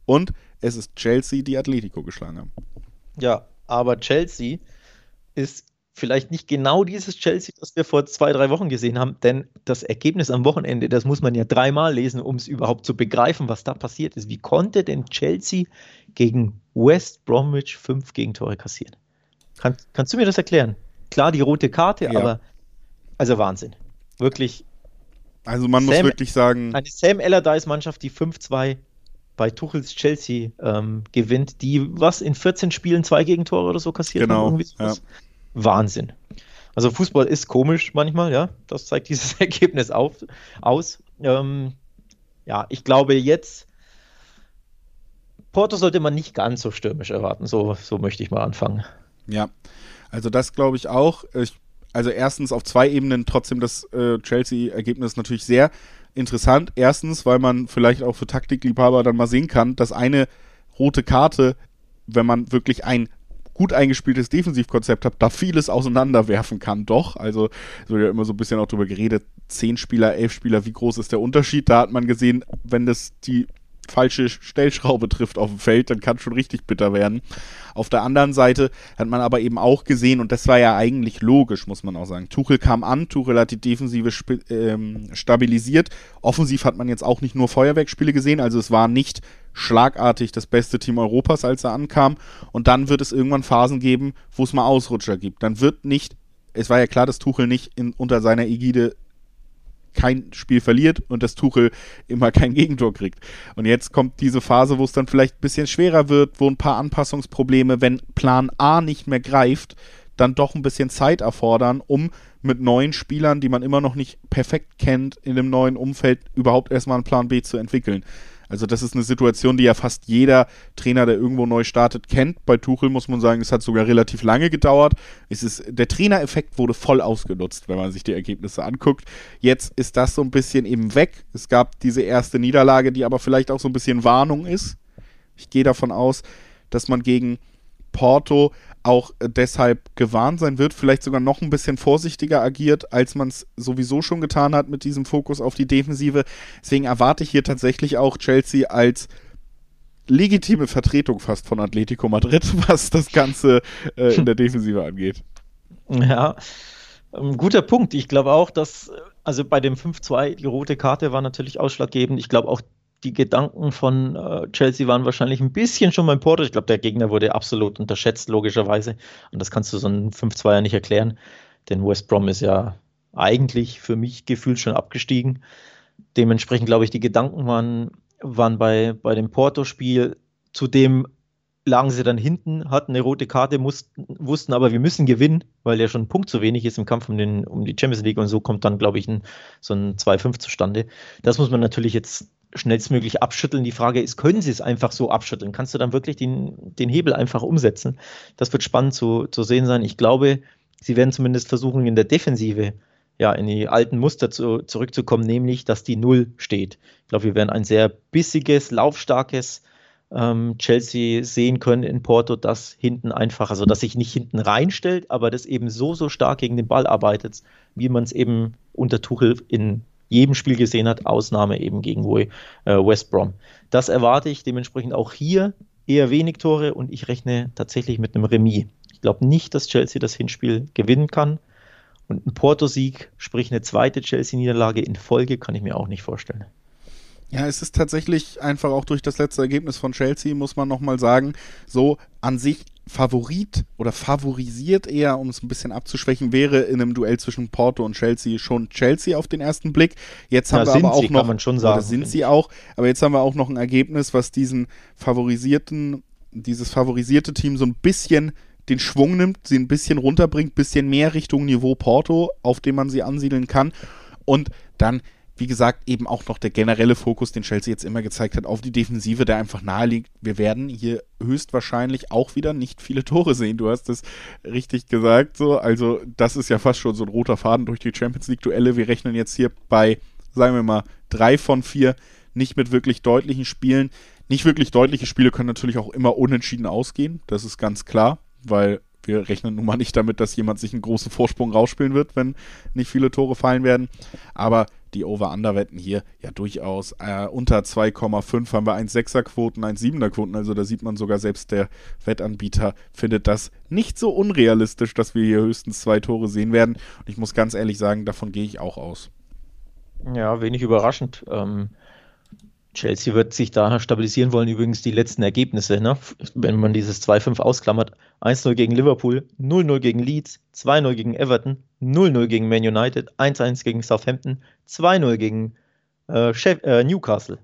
Und es ist Chelsea, die Atletico geschlagen haben. Ja, aber Chelsea ist vielleicht nicht genau dieses Chelsea, das wir vor zwei, drei Wochen gesehen haben, denn das Ergebnis am Wochenende, das muss man ja dreimal lesen, um es überhaupt zu begreifen, was da passiert ist. Wie konnte denn Chelsea gegen West Bromwich fünf Gegentore kassieren? Kann, kannst du mir das erklären? Klar, die rote Karte, ja. aber also Wahnsinn. Wirklich. Also man Sam, muss wirklich sagen. Eine Sam Allardyce-Mannschaft, die 5-2 bei Tuchels Chelsea ähm, gewinnt, die was in 14 Spielen zwei Gegentore oder so kassiert genau, haben. Ja. Wahnsinn. Also Fußball ist komisch manchmal, ja. Das zeigt dieses Ergebnis auf, aus. Ähm, ja, ich glaube jetzt, Porto sollte man nicht ganz so stürmisch erwarten. So, so möchte ich mal anfangen. Ja, also das glaube ich auch. Ich, also erstens auf zwei Ebenen trotzdem das äh, Chelsea-Ergebnis natürlich sehr interessant. Erstens, weil man vielleicht auch für Taktikliebhaber dann mal sehen kann, dass eine rote Karte, wenn man wirklich ein gut eingespieltes Defensivkonzept hat, da vieles auseinanderwerfen kann, doch. Also, es wird ja immer so ein bisschen auch drüber geredet, zehn Spieler, elf Spieler, wie groß ist der Unterschied? Da hat man gesehen, wenn das die falsche Stellschraube trifft auf dem Feld, dann kann es schon richtig bitter werden. Auf der anderen Seite hat man aber eben auch gesehen, und das war ja eigentlich logisch, muss man auch sagen. Tuchel kam an, Tuchel hat die Defensive ähm, stabilisiert. Offensiv hat man jetzt auch nicht nur Feuerwerkspiele gesehen, also es war nicht schlagartig das beste Team Europas, als er ankam. Und dann wird es irgendwann Phasen geben, wo es mal Ausrutscher gibt. Dann wird nicht, es war ja klar, dass Tuchel nicht in, unter seiner Ägide kein Spiel verliert und das Tuchel immer kein Gegentor kriegt. Und jetzt kommt diese Phase, wo es dann vielleicht ein bisschen schwerer wird, wo ein paar Anpassungsprobleme, wenn Plan A nicht mehr greift, dann doch ein bisschen Zeit erfordern, um mit neuen Spielern, die man immer noch nicht perfekt kennt, in dem neuen Umfeld überhaupt erstmal einen Plan B zu entwickeln. Also das ist eine Situation, die ja fast jeder Trainer, der irgendwo neu startet, kennt. Bei Tuchel muss man sagen, es hat sogar relativ lange gedauert. Es ist, der Trainereffekt wurde voll ausgenutzt, wenn man sich die Ergebnisse anguckt. Jetzt ist das so ein bisschen eben weg. Es gab diese erste Niederlage, die aber vielleicht auch so ein bisschen Warnung ist. Ich gehe davon aus, dass man gegen Porto auch äh, deshalb gewarnt sein wird, vielleicht sogar noch ein bisschen vorsichtiger agiert, als man es sowieso schon getan hat mit diesem Fokus auf die Defensive. Deswegen erwarte ich hier tatsächlich auch Chelsea als legitime Vertretung fast von Atletico Madrid, was das Ganze äh, in der Defensive angeht. Ja, ein guter Punkt. Ich glaube auch, dass also bei dem 5-2 die rote Karte war natürlich ausschlaggebend. Ich glaube auch die Gedanken von äh, Chelsea waren wahrscheinlich ein bisschen schon beim Porto. Ich glaube, der Gegner wurde absolut unterschätzt, logischerweise. Und das kannst du so ein 5-2 nicht erklären. Denn West Brom ist ja eigentlich für mich gefühlt schon abgestiegen. Dementsprechend glaube ich, die Gedanken waren, waren bei, bei dem Porto-Spiel. Zudem lagen sie dann hinten, hatten eine rote Karte, mussten, wussten aber, wir müssen gewinnen, weil ja schon ein Punkt zu wenig ist im Kampf um, den, um die Champions League und so kommt dann, glaube ich, ein, so ein 2-5 zustande. Das muss man natürlich jetzt schnellstmöglich abschütteln. Die Frage ist, können sie es einfach so abschütteln? Kannst du dann wirklich den, den Hebel einfach umsetzen? Das wird spannend zu, zu sehen sein. Ich glaube, sie werden zumindest versuchen, in der Defensive ja, in die alten Muster zu, zurückzukommen, nämlich, dass die Null steht. Ich glaube, wir werden ein sehr bissiges, laufstarkes ähm, Chelsea sehen können in Porto, das hinten einfach, also dass sich nicht hinten reinstellt, aber das eben so, so stark gegen den Ball arbeitet, wie man es eben unter Tuchel in jedem Spiel gesehen hat, Ausnahme eben gegen äh, West Brom. Das erwarte ich dementsprechend auch hier eher wenig Tore und ich rechne tatsächlich mit einem Remis. Ich glaube nicht, dass Chelsea das Hinspiel gewinnen kann. Und ein Porto-Sieg, sprich eine zweite Chelsea-Niederlage in Folge, kann ich mir auch nicht vorstellen. Ja, es ist tatsächlich einfach auch durch das letzte Ergebnis von Chelsea, muss man nochmal sagen, so an sich Favorit oder favorisiert eher, um es ein bisschen abzuschwächen, wäre in einem Duell zwischen Porto und Chelsea schon Chelsea auf den ersten Blick. Jetzt haben ja, wir aber auch sie, noch, man schon sagen, sind sie auch, aber jetzt haben wir auch noch ein Ergebnis, was diesen favorisierten, dieses favorisierte Team so ein bisschen den Schwung nimmt, sie ein bisschen runterbringt, bisschen mehr Richtung Niveau Porto, auf dem man sie ansiedeln kann. Und dann wie gesagt, eben auch noch der generelle Fokus, den Chelsea jetzt immer gezeigt hat, auf die Defensive, der einfach nahe liegt. Wir werden hier höchstwahrscheinlich auch wieder nicht viele Tore sehen. Du hast es richtig gesagt, so. Also, das ist ja fast schon so ein roter Faden durch die Champions League-Duelle. Wir rechnen jetzt hier bei, sagen wir mal, drei von vier nicht mit wirklich deutlichen Spielen. nicht wirklich deutliche Spiele können natürlich auch immer unentschieden ausgehen. Das ist ganz klar, weil wir rechnen nun mal nicht damit, dass jemand sich einen großen Vorsprung rausspielen wird, wenn nicht viele Tore fallen werden. Aber die Over-Under-Wetten hier ja durchaus äh, unter 2,5 haben wir 1,6er-Quoten, 1,7er-Quoten. Also da sieht man sogar selbst der Wettanbieter findet das nicht so unrealistisch, dass wir hier höchstens zwei Tore sehen werden. Und ich muss ganz ehrlich sagen, davon gehe ich auch aus. Ja, wenig überraschend. Ähm, Chelsea wird sich da stabilisieren wollen. Übrigens die letzten Ergebnisse, ne? wenn man dieses 2-5 ausklammert. 1-0 gegen Liverpool, 0-0 gegen Leeds, 2-0 gegen Everton, 0-0 gegen Man United, 1-1 gegen Southampton, 2-0 gegen äh, äh, Newcastle.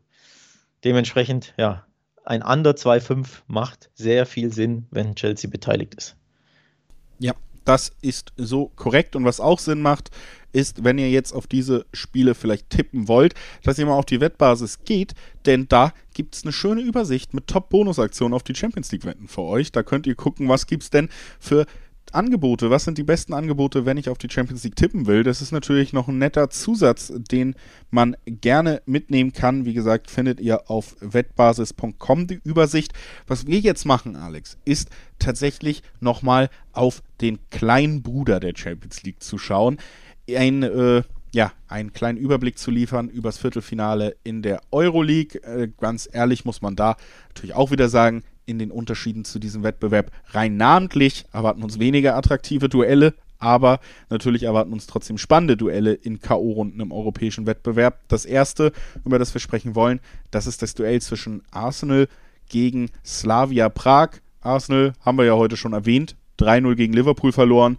Dementsprechend, ja, ein Under 2-5 macht sehr viel Sinn, wenn Chelsea beteiligt ist. Ja, das ist so korrekt. Und was auch Sinn macht, ist, wenn ihr jetzt auf diese Spiele vielleicht tippen wollt, dass ihr mal auf die Wettbasis geht, denn da gibt es eine schöne Übersicht mit Top-Bonusaktionen auf die Champions League-Wetten für euch. Da könnt ihr gucken, was gibt es denn für Angebote, was sind die besten Angebote, wenn ich auf die Champions League tippen will? Das ist natürlich noch ein netter Zusatz, den man gerne mitnehmen kann. Wie gesagt, findet ihr auf wettbasis.com die Übersicht. Was wir jetzt machen, Alex, ist tatsächlich nochmal auf den kleinen Bruder der Champions League zu schauen. Ein, äh, ja, einen kleinen Überblick zu liefern übers Viertelfinale in der Euroleague. Äh, ganz ehrlich muss man da natürlich auch wieder sagen, in den Unterschieden zu diesem Wettbewerb rein namentlich erwarten uns weniger attraktive Duelle, aber natürlich erwarten uns trotzdem spannende Duelle in K.O.-Runden im europäischen Wettbewerb. Das erste, über das wir sprechen wollen, das ist das Duell zwischen Arsenal gegen Slavia Prag. Arsenal haben wir ja heute schon erwähnt, 3-0 gegen Liverpool verloren.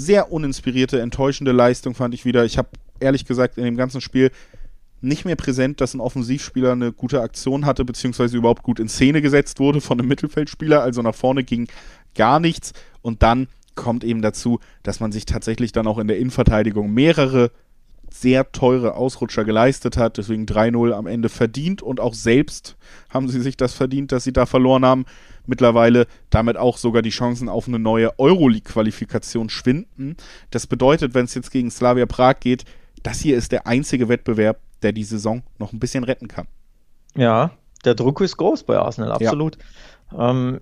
Sehr uninspirierte, enttäuschende Leistung fand ich wieder. Ich habe ehrlich gesagt in dem ganzen Spiel nicht mehr präsent, dass ein Offensivspieler eine gute Aktion hatte, beziehungsweise überhaupt gut in Szene gesetzt wurde von einem Mittelfeldspieler. Also nach vorne ging gar nichts. Und dann kommt eben dazu, dass man sich tatsächlich dann auch in der Innenverteidigung mehrere sehr teure Ausrutscher geleistet hat. Deswegen 3-0 am Ende verdient und auch selbst haben sie sich das verdient, dass sie da verloren haben. Mittlerweile damit auch sogar die Chancen auf eine neue Euroleague-Qualifikation schwinden. Das bedeutet, wenn es jetzt gegen Slavia Prag geht, das hier ist der einzige Wettbewerb, der die Saison noch ein bisschen retten kann. Ja, der Druck ist groß bei Arsenal, absolut. Ja. Ähm,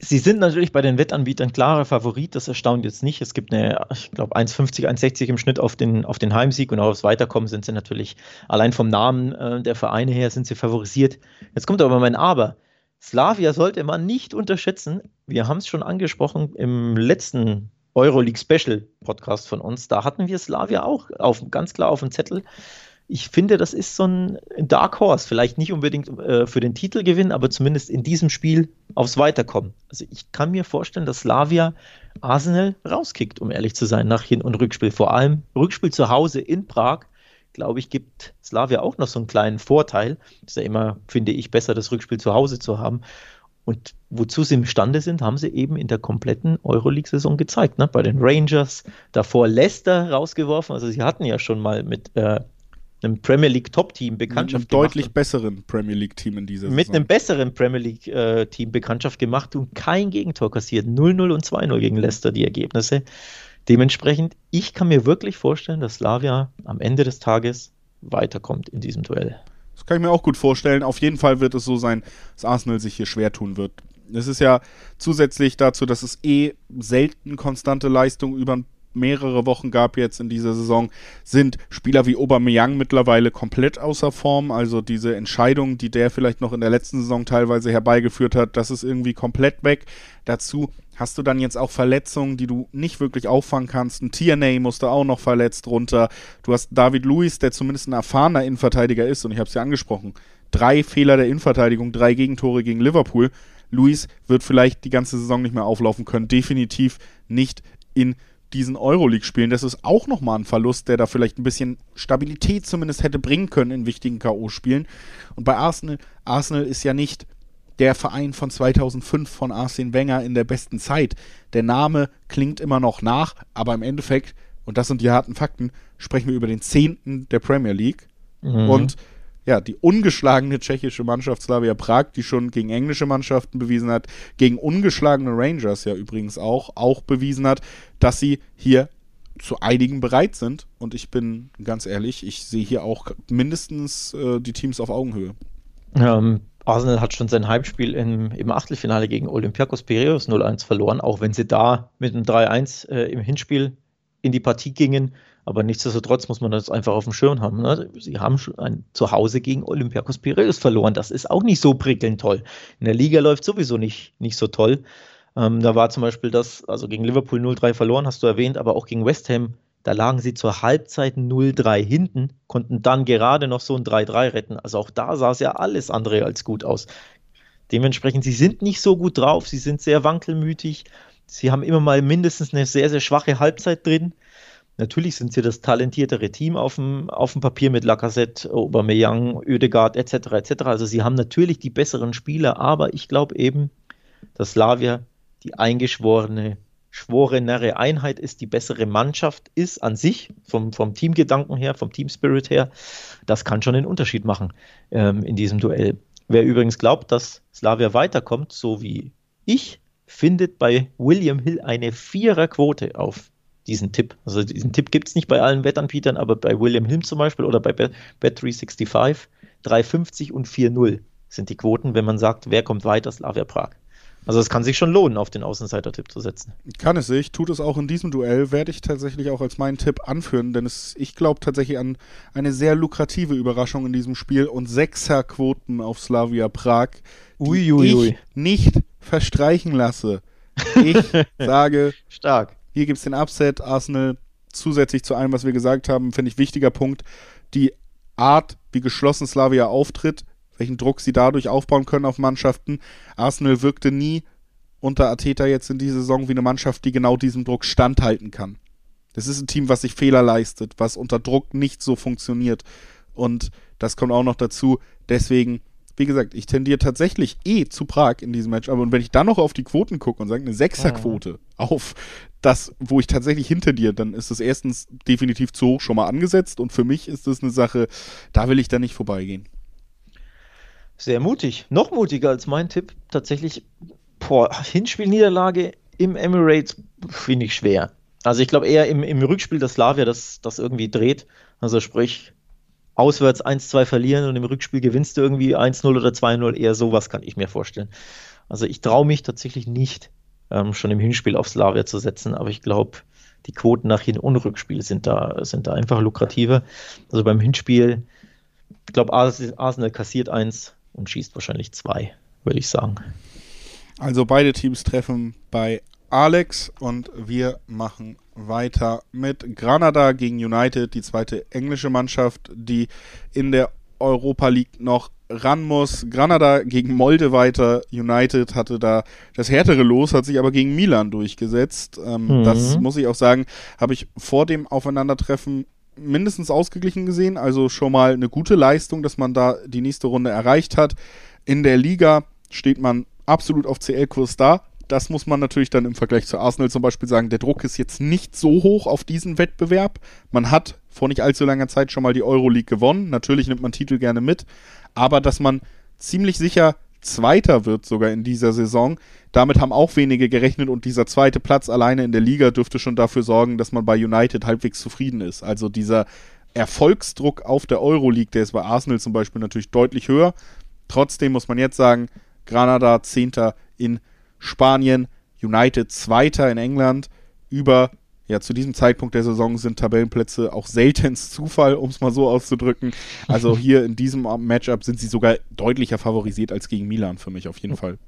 sie sind natürlich bei den Wettanbietern klarer Favorit, das erstaunt jetzt nicht. Es gibt eine, ich glaube, 1,50, 1,60 im Schnitt auf den, auf den Heimsieg und auch aufs Weiterkommen sind sie natürlich, allein vom Namen äh, der Vereine her sind sie favorisiert. Jetzt kommt aber mein Aber. Slavia sollte man nicht unterschätzen. Wir haben es schon angesprochen im letzten Euroleague Special Podcast von uns. Da hatten wir Slavia auch auf, ganz klar auf dem Zettel ich finde, das ist so ein Dark Horse. Vielleicht nicht unbedingt äh, für den Titelgewinn, aber zumindest in diesem Spiel aufs Weiterkommen. Also ich kann mir vorstellen, dass Slavia Arsenal rauskickt, um ehrlich zu sein, nach Hin- und Rückspiel. Vor allem Rückspiel zu Hause in Prag, glaube ich, gibt Slavia auch noch so einen kleinen Vorteil. Ist ja immer, finde ich, besser, das Rückspiel zu Hause zu haben. Und wozu sie imstande sind, haben sie eben in der kompletten Euroleague-Saison gezeigt. Ne? Bei den Rangers, davor Leicester rausgeworfen. Also sie hatten ja schon mal mit äh, einem Premier League Top-Team Bekanntschaft mit einem deutlich gemacht. besseren Premier League Team in dieser Saison. Mit einem besseren Premier League äh, Team Bekanntschaft gemacht und kein Gegentor kassiert. 0-0 und 2-0 gegen Leicester die Ergebnisse. Dementsprechend, ich kann mir wirklich vorstellen, dass Slavia am Ende des Tages weiterkommt in diesem Duell. Das kann ich mir auch gut vorstellen. Auf jeden Fall wird es so sein, dass Arsenal sich hier schwer tun wird. Es ist ja zusätzlich dazu, dass es eh selten konstante Leistung über ein mehrere Wochen gab jetzt in dieser Saison, sind Spieler wie Aubameyang mittlerweile komplett außer Form. Also diese Entscheidung, die der vielleicht noch in der letzten Saison teilweise herbeigeführt hat, das ist irgendwie komplett weg. Dazu hast du dann jetzt auch Verletzungen, die du nicht wirklich auffangen kannst. Ein Tierney musste auch noch verletzt runter. Du hast David Luiz, der zumindest ein erfahrener Innenverteidiger ist, und ich habe es ja angesprochen. Drei Fehler der Innenverteidigung, drei Gegentore gegen Liverpool. Luis wird vielleicht die ganze Saison nicht mehr auflaufen können. Definitiv nicht in diesen Euroleague-Spielen. Das ist auch nochmal ein Verlust, der da vielleicht ein bisschen Stabilität zumindest hätte bringen können in wichtigen K.O.-Spielen. Und bei Arsenal, Arsenal ist ja nicht der Verein von 2005 von Arsene Wenger in der besten Zeit. Der Name klingt immer noch nach, aber im Endeffekt, und das sind die harten Fakten, sprechen wir über den Zehnten der Premier League. Mhm. Und ja, die ungeschlagene tschechische Mannschaft Slavia Prag, die schon gegen englische Mannschaften bewiesen hat, gegen ungeschlagene Rangers ja übrigens auch, auch bewiesen hat, dass sie hier zu einigen bereit sind. Und ich bin ganz ehrlich, ich sehe hier auch mindestens äh, die Teams auf Augenhöhe. Ähm, Arsenal hat schon sein Heimspiel im, im Achtelfinale gegen Olympiakos Piraeus 0-1 verloren, auch wenn sie da mit einem 3-1 äh, im Hinspiel in die Partie gingen. Aber nichtsdestotrotz muss man das einfach auf dem Schirm haben. Ne? Sie haben ein Zuhause gegen Olympiakos Piraeus verloren. Das ist auch nicht so prickelnd toll. In der Liga läuft sowieso nicht, nicht so toll. Ähm, da war zum Beispiel das, also gegen Liverpool 0-3 verloren, hast du erwähnt, aber auch gegen West Ham da lagen sie zur Halbzeit 0-3 hinten, konnten dann gerade noch so ein 3-3 retten. Also auch da sah es ja alles andere als gut aus. Dementsprechend, sie sind nicht so gut drauf, sie sind sehr wankelmütig. Sie haben immer mal mindestens eine sehr, sehr schwache Halbzeit drin. Natürlich sind sie das talentiertere Team auf dem, auf dem Papier mit Lacazette, Aubameyang, Oedegaard etc. etc. Also sie haben natürlich die besseren Spieler, aber ich glaube eben, dass Slavia die eingeschworene schworenere Einheit ist, die bessere Mannschaft ist an sich, vom, vom Teamgedanken her, vom Teamspirit her, das kann schon einen Unterschied machen ähm, in diesem Duell. Wer übrigens glaubt, dass Slavia weiterkommt, so wie ich, findet bei William Hill eine Viererquote auf diesen Tipp. Also diesen Tipp gibt es nicht bei allen Wettanbietern, aber bei William Hill zum Beispiel oder bei Bet365 3,50 und 4,0 sind die Quoten, wenn man sagt, wer kommt weiter, Slavia Prag. Also es kann sich schon lohnen, auf den Außenseiter-Tipp zu setzen. Kann es sich, tut es auch in diesem Duell, werde ich tatsächlich auch als meinen Tipp anführen, denn es, ich glaube tatsächlich an eine sehr lukrative Überraschung in diesem Spiel und Sechserquoten auf Slavia Prag, die ui, ui, ui. ich nicht verstreichen lasse. Ich sage, stark. Hier gibt es den Upset, Arsenal zusätzlich zu allem, was wir gesagt haben, finde ich wichtiger Punkt, die Art, wie geschlossen Slavia auftritt, welchen Druck sie dadurch aufbauen können auf Mannschaften. Arsenal wirkte nie unter Ateta jetzt in dieser Saison wie eine Mannschaft, die genau diesem Druck standhalten kann. Das ist ein Team, was sich Fehler leistet, was unter Druck nicht so funktioniert. Und das kommt auch noch dazu. Deswegen, wie gesagt, ich tendiere tatsächlich eh zu Prag in diesem Match. Aber wenn ich dann noch auf die Quoten gucke und sage, eine Sechserquote mhm. auf das, wo ich tatsächlich hinter dir, dann ist das erstens definitiv zu hoch schon mal angesetzt. Und für mich ist das eine Sache, da will ich dann nicht vorbeigehen. Sehr mutig. Noch mutiger als mein Tipp. Tatsächlich, boah, Hinspielniederlage im Emirates finde ich schwer. Also ich glaube eher im, im Rückspiel, dass Slavia das, das irgendwie dreht. Also sprich, auswärts 1-2 verlieren und im Rückspiel gewinnst du irgendwie 1-0 oder 2-0. Eher sowas kann ich mir vorstellen. Also ich traue mich tatsächlich nicht, ähm, schon im Hinspiel auf Slavia zu setzen, aber ich glaube, die Quoten nach Hin- und Rückspiel sind da, sind da einfach lukrativer. Also beim Hinspiel, ich glaube, Arsenal kassiert eins, und schießt wahrscheinlich zwei, würde ich sagen. Also beide Teams treffen bei Alex und wir machen weiter mit Granada gegen United, die zweite englische Mannschaft, die in der Europa League noch ran muss. Granada gegen Molde weiter. United hatte da das härtere Los, hat sich aber gegen Milan durchgesetzt. Ähm, mhm. Das muss ich auch sagen, habe ich vor dem Aufeinandertreffen mindestens ausgeglichen gesehen. Also schon mal eine gute Leistung, dass man da die nächste Runde erreicht hat. In der Liga steht man absolut auf CL-Kurs da. Das muss man natürlich dann im Vergleich zu Arsenal zum Beispiel sagen. Der Druck ist jetzt nicht so hoch auf diesen Wettbewerb. Man hat vor nicht allzu langer Zeit schon mal die Euroleague gewonnen. Natürlich nimmt man Titel gerne mit. Aber dass man ziemlich sicher Zweiter wird sogar in dieser Saison. Damit haben auch wenige gerechnet und dieser zweite Platz alleine in der Liga dürfte schon dafür sorgen, dass man bei United halbwegs zufrieden ist. Also dieser Erfolgsdruck auf der Euroleague, der ist bei Arsenal zum Beispiel natürlich deutlich höher. Trotzdem muss man jetzt sagen, Granada Zehnter in Spanien, United Zweiter in England, über ja, zu diesem Zeitpunkt der Saison sind Tabellenplätze auch seltenst Zufall, um es mal so auszudrücken. Also hier in diesem Matchup sind sie sogar deutlicher favorisiert als gegen Milan für mich auf jeden Fall.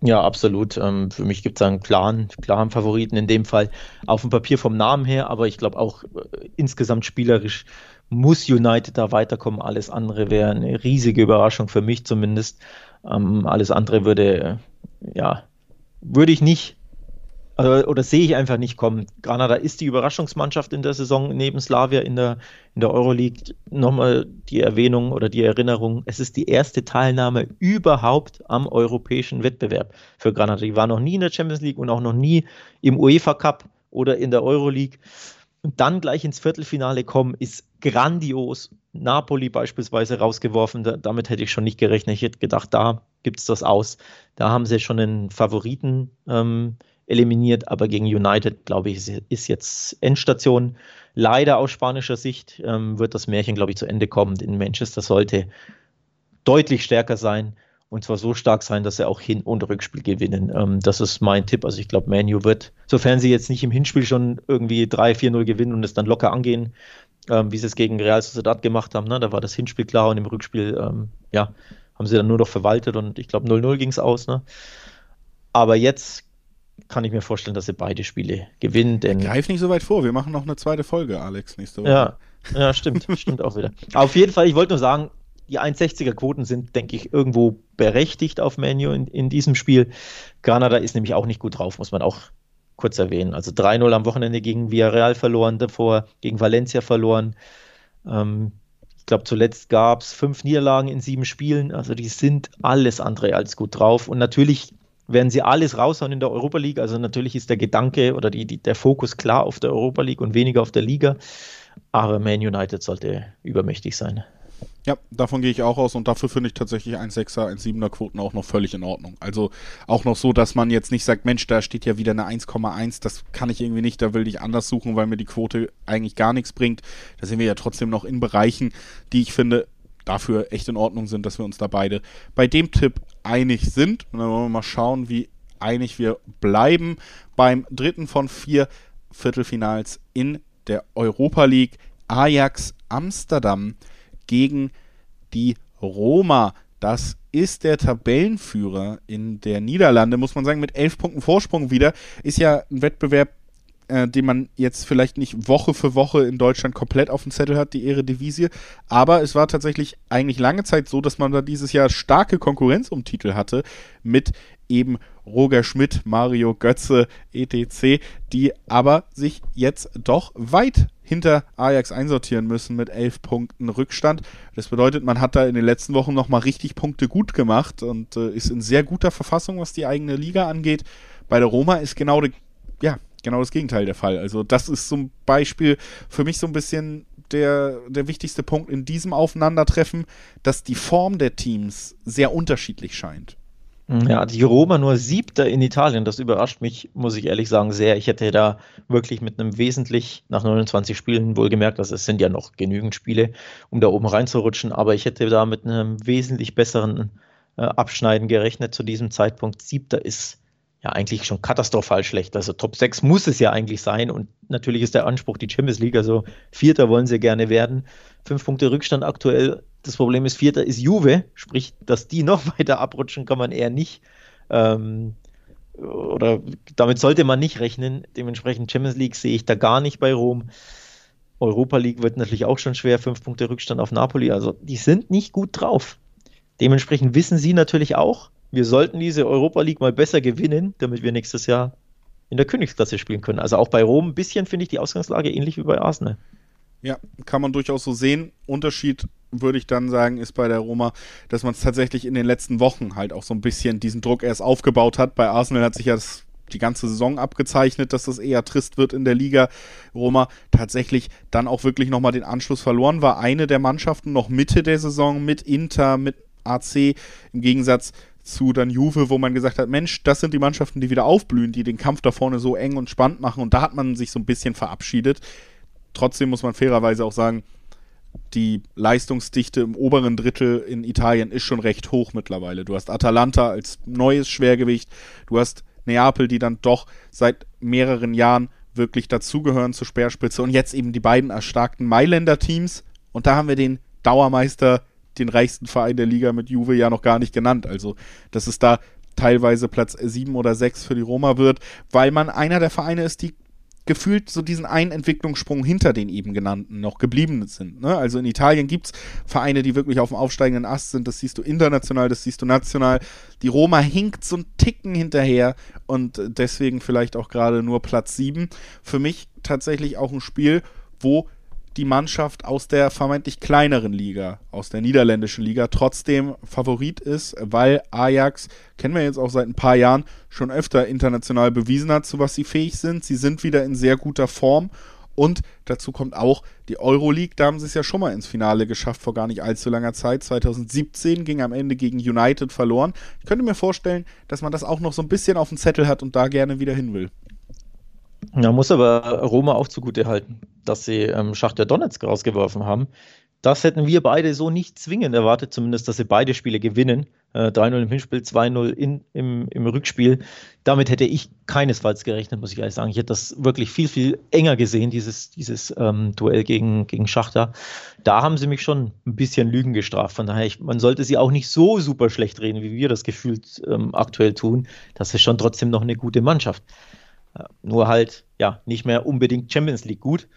Ja, absolut. Ähm, für mich gibt es einen klaren, klaren Favoriten in dem Fall. Auf dem Papier vom Namen her, aber ich glaube auch äh, insgesamt spielerisch muss United da weiterkommen. Alles andere wäre eine riesige Überraschung für mich zumindest. Ähm, alles andere würde, ja, würde ich nicht also, oder sehe ich einfach nicht kommen. Granada ist die Überraschungsmannschaft in der Saison neben Slavia in der, in der Euroleague. Nochmal die Erwähnung oder die Erinnerung, es ist die erste Teilnahme überhaupt am europäischen Wettbewerb für Granada. Die war noch nie in der Champions League und auch noch nie im UEFA Cup oder in der Euroleague. Und dann gleich ins Viertelfinale kommen, ist grandios. Napoli beispielsweise rausgeworfen, da, damit hätte ich schon nicht gerechnet. Ich hätte gedacht, da gibt es das aus. Da haben sie schon einen Favoriten ähm, eliminiert, aber gegen United, glaube ich, ist jetzt Endstation. Leider aus spanischer Sicht ähm, wird das Märchen, glaube ich, zu Ende kommen. In Manchester sollte deutlich stärker sein und zwar so stark sein, dass sie auch Hin- und Rückspiel gewinnen. Ähm, das ist mein Tipp. Also ich glaube, Manu wird, sofern sie jetzt nicht im Hinspiel schon irgendwie 3-4-0 gewinnen und es dann locker angehen, ähm, wie sie es gegen Real Sociedad gemacht haben, ne? da war das Hinspiel klar und im Rückspiel, ähm, ja, haben sie dann nur noch verwaltet und ich glaube 0-0 ging es aus. Ne? Aber jetzt kann ich mir vorstellen, dass sie beide Spiele gewinnen. Denn Greif nicht so weit vor, wir machen noch eine zweite Folge, Alex, nächste Woche. Ja, ja stimmt, stimmt auch wieder. Auf jeden Fall, ich wollte nur sagen, die 1,60er Quoten sind, denke ich, irgendwo berechtigt auf Menu in, in diesem Spiel. Granada ist nämlich auch nicht gut drauf, muss man auch kurz erwähnen. Also 3-0 am Wochenende gegen Villarreal verloren, davor gegen Valencia verloren. Ähm, ich glaube, zuletzt gab es fünf Niederlagen in sieben Spielen. Also die sind alles andere als gut drauf. Und natürlich werden sie alles raushauen in der Europa League. Also natürlich ist der Gedanke oder die, die, der Fokus klar auf der Europa League und weniger auf der Liga. Aber Man United sollte übermächtig sein. Ja, davon gehe ich auch aus und dafür finde ich tatsächlich 1,6er, 1,7er Quoten auch noch völlig in Ordnung. Also auch noch so, dass man jetzt nicht sagt, Mensch, da steht ja wieder eine 1,1, das kann ich irgendwie nicht, da will ich anders suchen, weil mir die Quote eigentlich gar nichts bringt. Da sind wir ja trotzdem noch in Bereichen, die ich finde dafür echt in Ordnung sind, dass wir uns da beide bei dem Tipp einig sind. Und dann wollen wir mal schauen, wie einig wir bleiben beim dritten von vier Viertelfinals in der Europa League. Ajax Amsterdam gegen die Roma. Das ist der Tabellenführer in der Niederlande, muss man sagen, mit elf Punkten Vorsprung wieder. Ist ja ein Wettbewerb, äh, den man jetzt vielleicht nicht Woche für Woche in Deutschland komplett auf dem Zettel hat, die Eredivisie. Aber es war tatsächlich eigentlich lange Zeit so, dass man da dieses Jahr starke Konkurrenz um Titel hatte mit eben Roger Schmidt, Mario Götze, etc., die aber sich jetzt doch weit hinter Ajax einsortieren müssen mit elf Punkten Rückstand. Das bedeutet, man hat da in den letzten Wochen nochmal richtig Punkte gut gemacht und äh, ist in sehr guter Verfassung, was die eigene Liga angeht. Bei der Roma ist genau, die, ja, genau das Gegenteil der Fall. Also das ist zum Beispiel für mich so ein bisschen der, der wichtigste Punkt in diesem Aufeinandertreffen, dass die Form der Teams sehr unterschiedlich scheint. Mhm. Ja, die Roma nur siebter in Italien, das überrascht mich, muss ich ehrlich sagen, sehr. Ich hätte da wirklich mit einem wesentlich, nach 29 Spielen wohlgemerkt, dass es sind ja noch genügend Spiele, um da oben reinzurutschen, aber ich hätte da mit einem wesentlich besseren äh, Abschneiden gerechnet zu diesem Zeitpunkt. Siebter ist ja eigentlich schon katastrophal schlecht. Also Top 6 muss es ja eigentlich sein und natürlich ist der Anspruch die Champions League, also Vierter wollen sie gerne werden. Fünf Punkte Rückstand aktuell das Problem ist, Vierter ist Juve, sprich, dass die noch weiter abrutschen, kann man eher nicht. Ähm, oder damit sollte man nicht rechnen. Dementsprechend Champions League sehe ich da gar nicht bei Rom. Europa League wird natürlich auch schon schwer, fünf Punkte Rückstand auf Napoli. Also die sind nicht gut drauf. Dementsprechend wissen sie natürlich auch, wir sollten diese Europa League mal besser gewinnen, damit wir nächstes Jahr in der Königsklasse spielen können. Also auch bei Rom ein bisschen finde ich die Ausgangslage ähnlich wie bei Arsenal. Ja, kann man durchaus so sehen. Unterschied würde ich dann sagen, ist bei der Roma, dass man es tatsächlich in den letzten Wochen halt auch so ein bisschen diesen Druck erst aufgebaut hat. Bei Arsenal hat sich ja das, die ganze Saison abgezeichnet, dass das eher trist wird in der Liga. Roma tatsächlich dann auch wirklich nochmal den Anschluss verloren, war eine der Mannschaften noch Mitte der Saison mit Inter, mit AC, im Gegensatz zu dann Juve, wo man gesagt hat, Mensch, das sind die Mannschaften, die wieder aufblühen, die den Kampf da vorne so eng und spannend machen und da hat man sich so ein bisschen verabschiedet. Trotzdem muss man fairerweise auch sagen, die Leistungsdichte im oberen Drittel in Italien ist schon recht hoch mittlerweile. Du hast Atalanta als neues Schwergewicht, du hast Neapel, die dann doch seit mehreren Jahren wirklich dazugehören zur Speerspitze und jetzt eben die beiden erstarkten Mailänder Teams und da haben wir den Dauermeister, den reichsten Verein der Liga mit Juve ja noch gar nicht genannt. Also, dass es da teilweise Platz 7 oder 6 für die Roma wird, weil man einer der Vereine ist, die gefühlt so diesen einen Entwicklungssprung hinter den eben genannten noch geblieben sind. Ne? Also in Italien gibt es Vereine, die wirklich auf dem aufsteigenden Ast sind. Das siehst du international, das siehst du national. Die Roma hinkt so ein Ticken hinterher und deswegen vielleicht auch gerade nur Platz 7. Für mich tatsächlich auch ein Spiel, wo die Mannschaft aus der vermeintlich kleineren Liga, aus der niederländischen Liga, trotzdem Favorit ist, weil Ajax, kennen wir jetzt auch seit ein paar Jahren, schon öfter international bewiesen hat, zu was sie fähig sind. Sie sind wieder in sehr guter Form. Und dazu kommt auch die Euroleague, da haben sie es ja schon mal ins Finale geschafft vor gar nicht allzu langer Zeit. 2017 ging am Ende gegen United verloren. Ich könnte mir vorstellen, dass man das auch noch so ein bisschen auf dem Zettel hat und da gerne wieder hin will. Man muss aber Roma auch zugute halten, dass sie ähm, Schachter Donetsk rausgeworfen haben. Das hätten wir beide so nicht zwingend erwartet, zumindest, dass sie beide Spiele gewinnen. Äh, 3-0 im Hinspiel, 2-0 im, im Rückspiel. Damit hätte ich keinesfalls gerechnet, muss ich ehrlich sagen. Ich hätte das wirklich viel, viel enger gesehen, dieses, dieses ähm, Duell gegen, gegen Schachter. Da haben sie mich schon ein bisschen Lügen gestraft. Von daher, ich, man sollte sie auch nicht so super schlecht reden, wie wir das gefühlt ähm, aktuell tun. Das ist schon trotzdem noch eine gute Mannschaft. Äh, nur halt, ja, nicht mehr unbedingt Champions League gut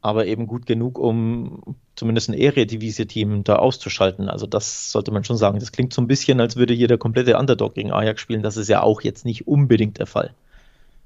aber eben gut genug, um zumindest ein Eredivisie-Team da auszuschalten. Also das sollte man schon sagen. Das klingt so ein bisschen, als würde hier der komplette Underdog gegen Ajax spielen. Das ist ja auch jetzt nicht unbedingt der Fall.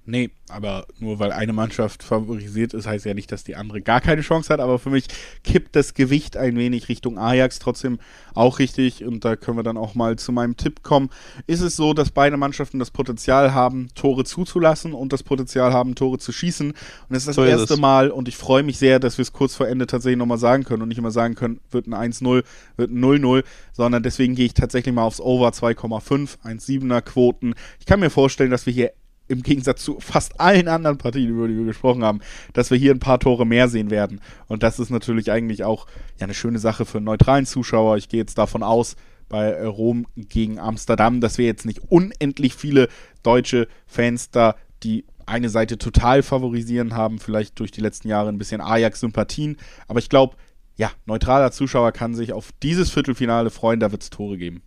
Nee, aber nur weil eine Mannschaft favorisiert ist, heißt ja nicht, dass die andere gar keine Chance hat. Aber für mich kippt das Gewicht ein wenig Richtung Ajax. Trotzdem auch richtig. Und da können wir dann auch mal zu meinem Tipp kommen. Ist es so, dass beide Mannschaften das Potenzial haben, Tore zuzulassen und das Potenzial haben, Tore zu schießen? Und das ist das so erste ist Mal. Und ich freue mich sehr, dass wir es kurz vor Ende tatsächlich nochmal sagen können und nicht immer sagen können, wird ein 1-0, wird ein 0-0, sondern deswegen gehe ich tatsächlich mal aufs Over 2,5, 1,7er Quoten. Ich kann mir vorstellen, dass wir hier im Gegensatz zu fast allen anderen Partien, über die wir gesprochen haben, dass wir hier ein paar Tore mehr sehen werden. Und das ist natürlich eigentlich auch ja, eine schöne Sache für einen neutralen Zuschauer. Ich gehe jetzt davon aus, bei Rom gegen Amsterdam, dass wir jetzt nicht unendlich viele deutsche Fans da, die eine Seite total favorisieren haben, vielleicht durch die letzten Jahre ein bisschen Ajax-Sympathien. Aber ich glaube, ja, neutraler Zuschauer kann sich auf dieses Viertelfinale freuen, da wird es Tore geben.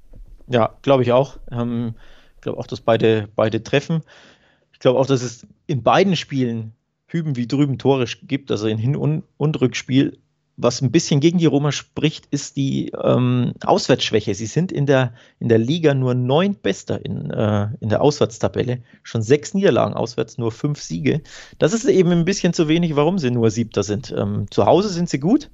Ja, glaube ich auch. Ähm, ich glaube auch, dass beide, beide treffen glaube auch, dass es in beiden Spielen hüben wie drüben Tore gibt, also in Hin- und, und Rückspiel. Was ein bisschen gegen die Roma spricht, ist die ähm, Auswärtsschwäche. Sie sind in der, in der Liga nur neuntbester in, äh, in der Auswärtstabelle. Schon sechs Niederlagen auswärts, nur fünf Siege. Das ist eben ein bisschen zu wenig, warum sie nur Siebter sind. Ähm, zu Hause sind sie gut,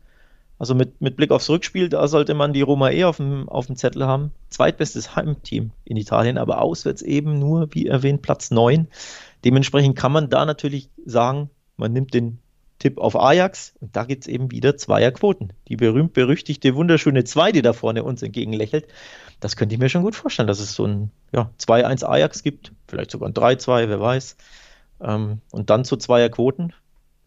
also mit, mit Blick aufs Rückspiel, da sollte man die Roma eh auf dem, auf dem Zettel haben. Zweitbestes Heimteam in Italien, aber auswärts eben nur, wie erwähnt, Platz 9. Dementsprechend kann man da natürlich sagen, man nimmt den Tipp auf Ajax und da gibt es eben wieder Zweierquoten. Die berühmt-berüchtigte, wunderschöne 2, die da vorne uns entgegenlächelt. Das könnte ich mir schon gut vorstellen, dass es so ein ja, 2-1 Ajax gibt, vielleicht sogar ein 3-2, wer weiß. Ähm, und dann zu Zweierquoten.